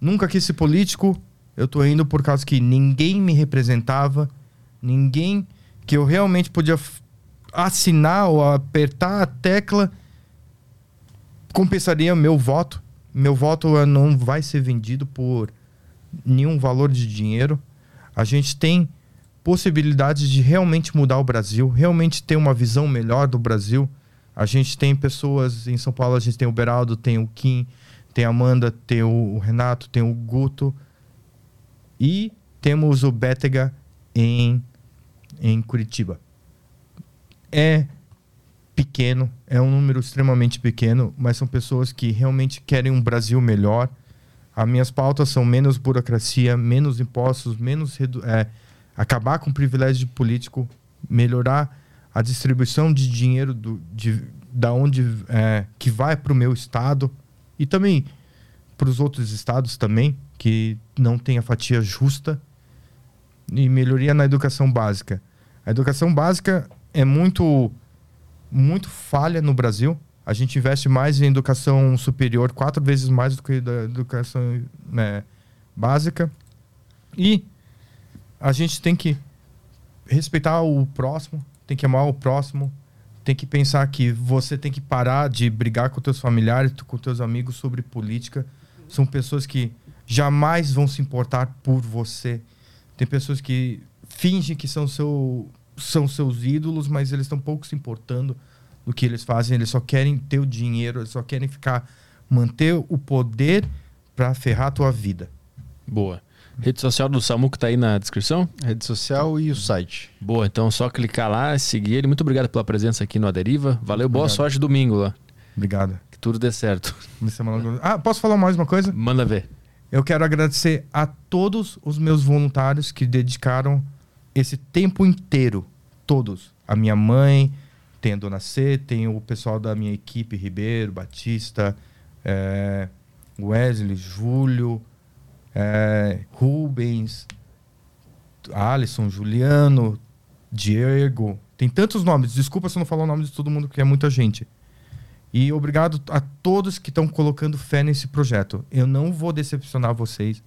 nunca quis ser político. Eu tô indo por causa que ninguém me representava, ninguém que eu realmente podia assinar ou apertar a tecla compensaria meu voto. Meu voto eh, não vai ser vendido por nenhum valor de dinheiro. A gente tem possibilidades de realmente mudar o Brasil, realmente ter uma visão melhor do Brasil. A gente tem pessoas em São Paulo, a gente tem o Beraldo, tem o Kim, tem a Amanda, tem o Renato, tem o Guto. E temos o Bétega em em Curitiba. É pequeno, é um número extremamente pequeno, mas são pessoas que realmente querem um Brasil melhor. As minhas pautas são menos burocracia, menos impostos, menos é, acabar com o privilégio político, melhorar a distribuição de dinheiro do, de, da onde é, que vai para o meu estado e também para os outros estados também que não tem a fatia justa e melhoria na educação básica. A educação básica é muito muito falha no Brasil. A gente investe mais em educação superior, quatro vezes mais do que da educação né, básica. E a gente tem que respeitar o próximo, tem que amar o próximo, tem que pensar que você tem que parar de brigar com teus familiares, com teus amigos sobre política. São pessoas que jamais vão se importar por você. Tem pessoas que fingem que são, seu, são seus ídolos, mas eles estão pouco se importando do que eles fazem. Eles só querem ter o dinheiro, eles só querem ficar, manter o poder para ferrar a tua vida. Boa. Rede social do Samu que tá aí na descrição? Rede social e o site. Boa, então só clicar lá, seguir ele. Muito obrigado pela presença aqui no Aderiva. Valeu, boa obrigado. sorte domingo lá. Obrigado. Que tudo dê certo. Ah, posso falar mais uma coisa? Manda ver. Eu quero agradecer a todos os meus voluntários que dedicaram esse tempo inteiro. Todos. A minha mãe, tem a Dona C, tem o pessoal da minha equipe, Ribeiro, Batista, é, Wesley, Júlio, é, Rubens, Alisson, Juliano, Diego. Tem tantos nomes. Desculpa se eu não falar o nome de todo mundo, porque é muita gente. E obrigado a todos que estão colocando fé nesse projeto. Eu não vou decepcionar vocês.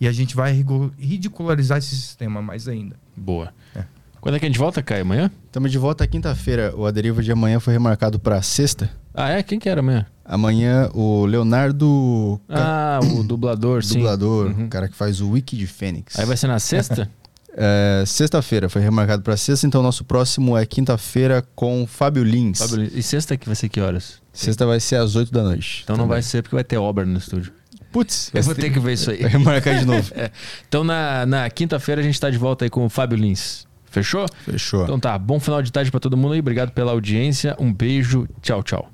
E a gente vai ridicularizar esse sistema mais ainda. Boa. É. Quando é que a gente volta, Caio? Amanhã? Estamos de volta quinta-feira. O Aderiva de amanhã foi remarcado para sexta. Ah, é? Quem que era amanhã? Amanhã o Leonardo. Ah, o dublador, sim. Dublador, uhum. o cara que faz o Wiki de Fênix. Aí vai ser na sexta? é, sexta-feira, foi remarcado para sexta, então nosso próximo é quinta-feira com Fábio Lins. Fábio Lins. E sexta que vai ser que horas? Sexta vai ser às 8 da noite. Então também. não vai ser porque vai ter obra no estúdio. Putz, eu vou ter que ver isso aí. Remarcar de novo. é. Então na, na quinta-feira a gente está de volta aí com o Fábio Lins. Fechou? Fechou. Então tá, bom final de tarde para todo mundo aí. Obrigado pela audiência. Um beijo. Tchau, tchau.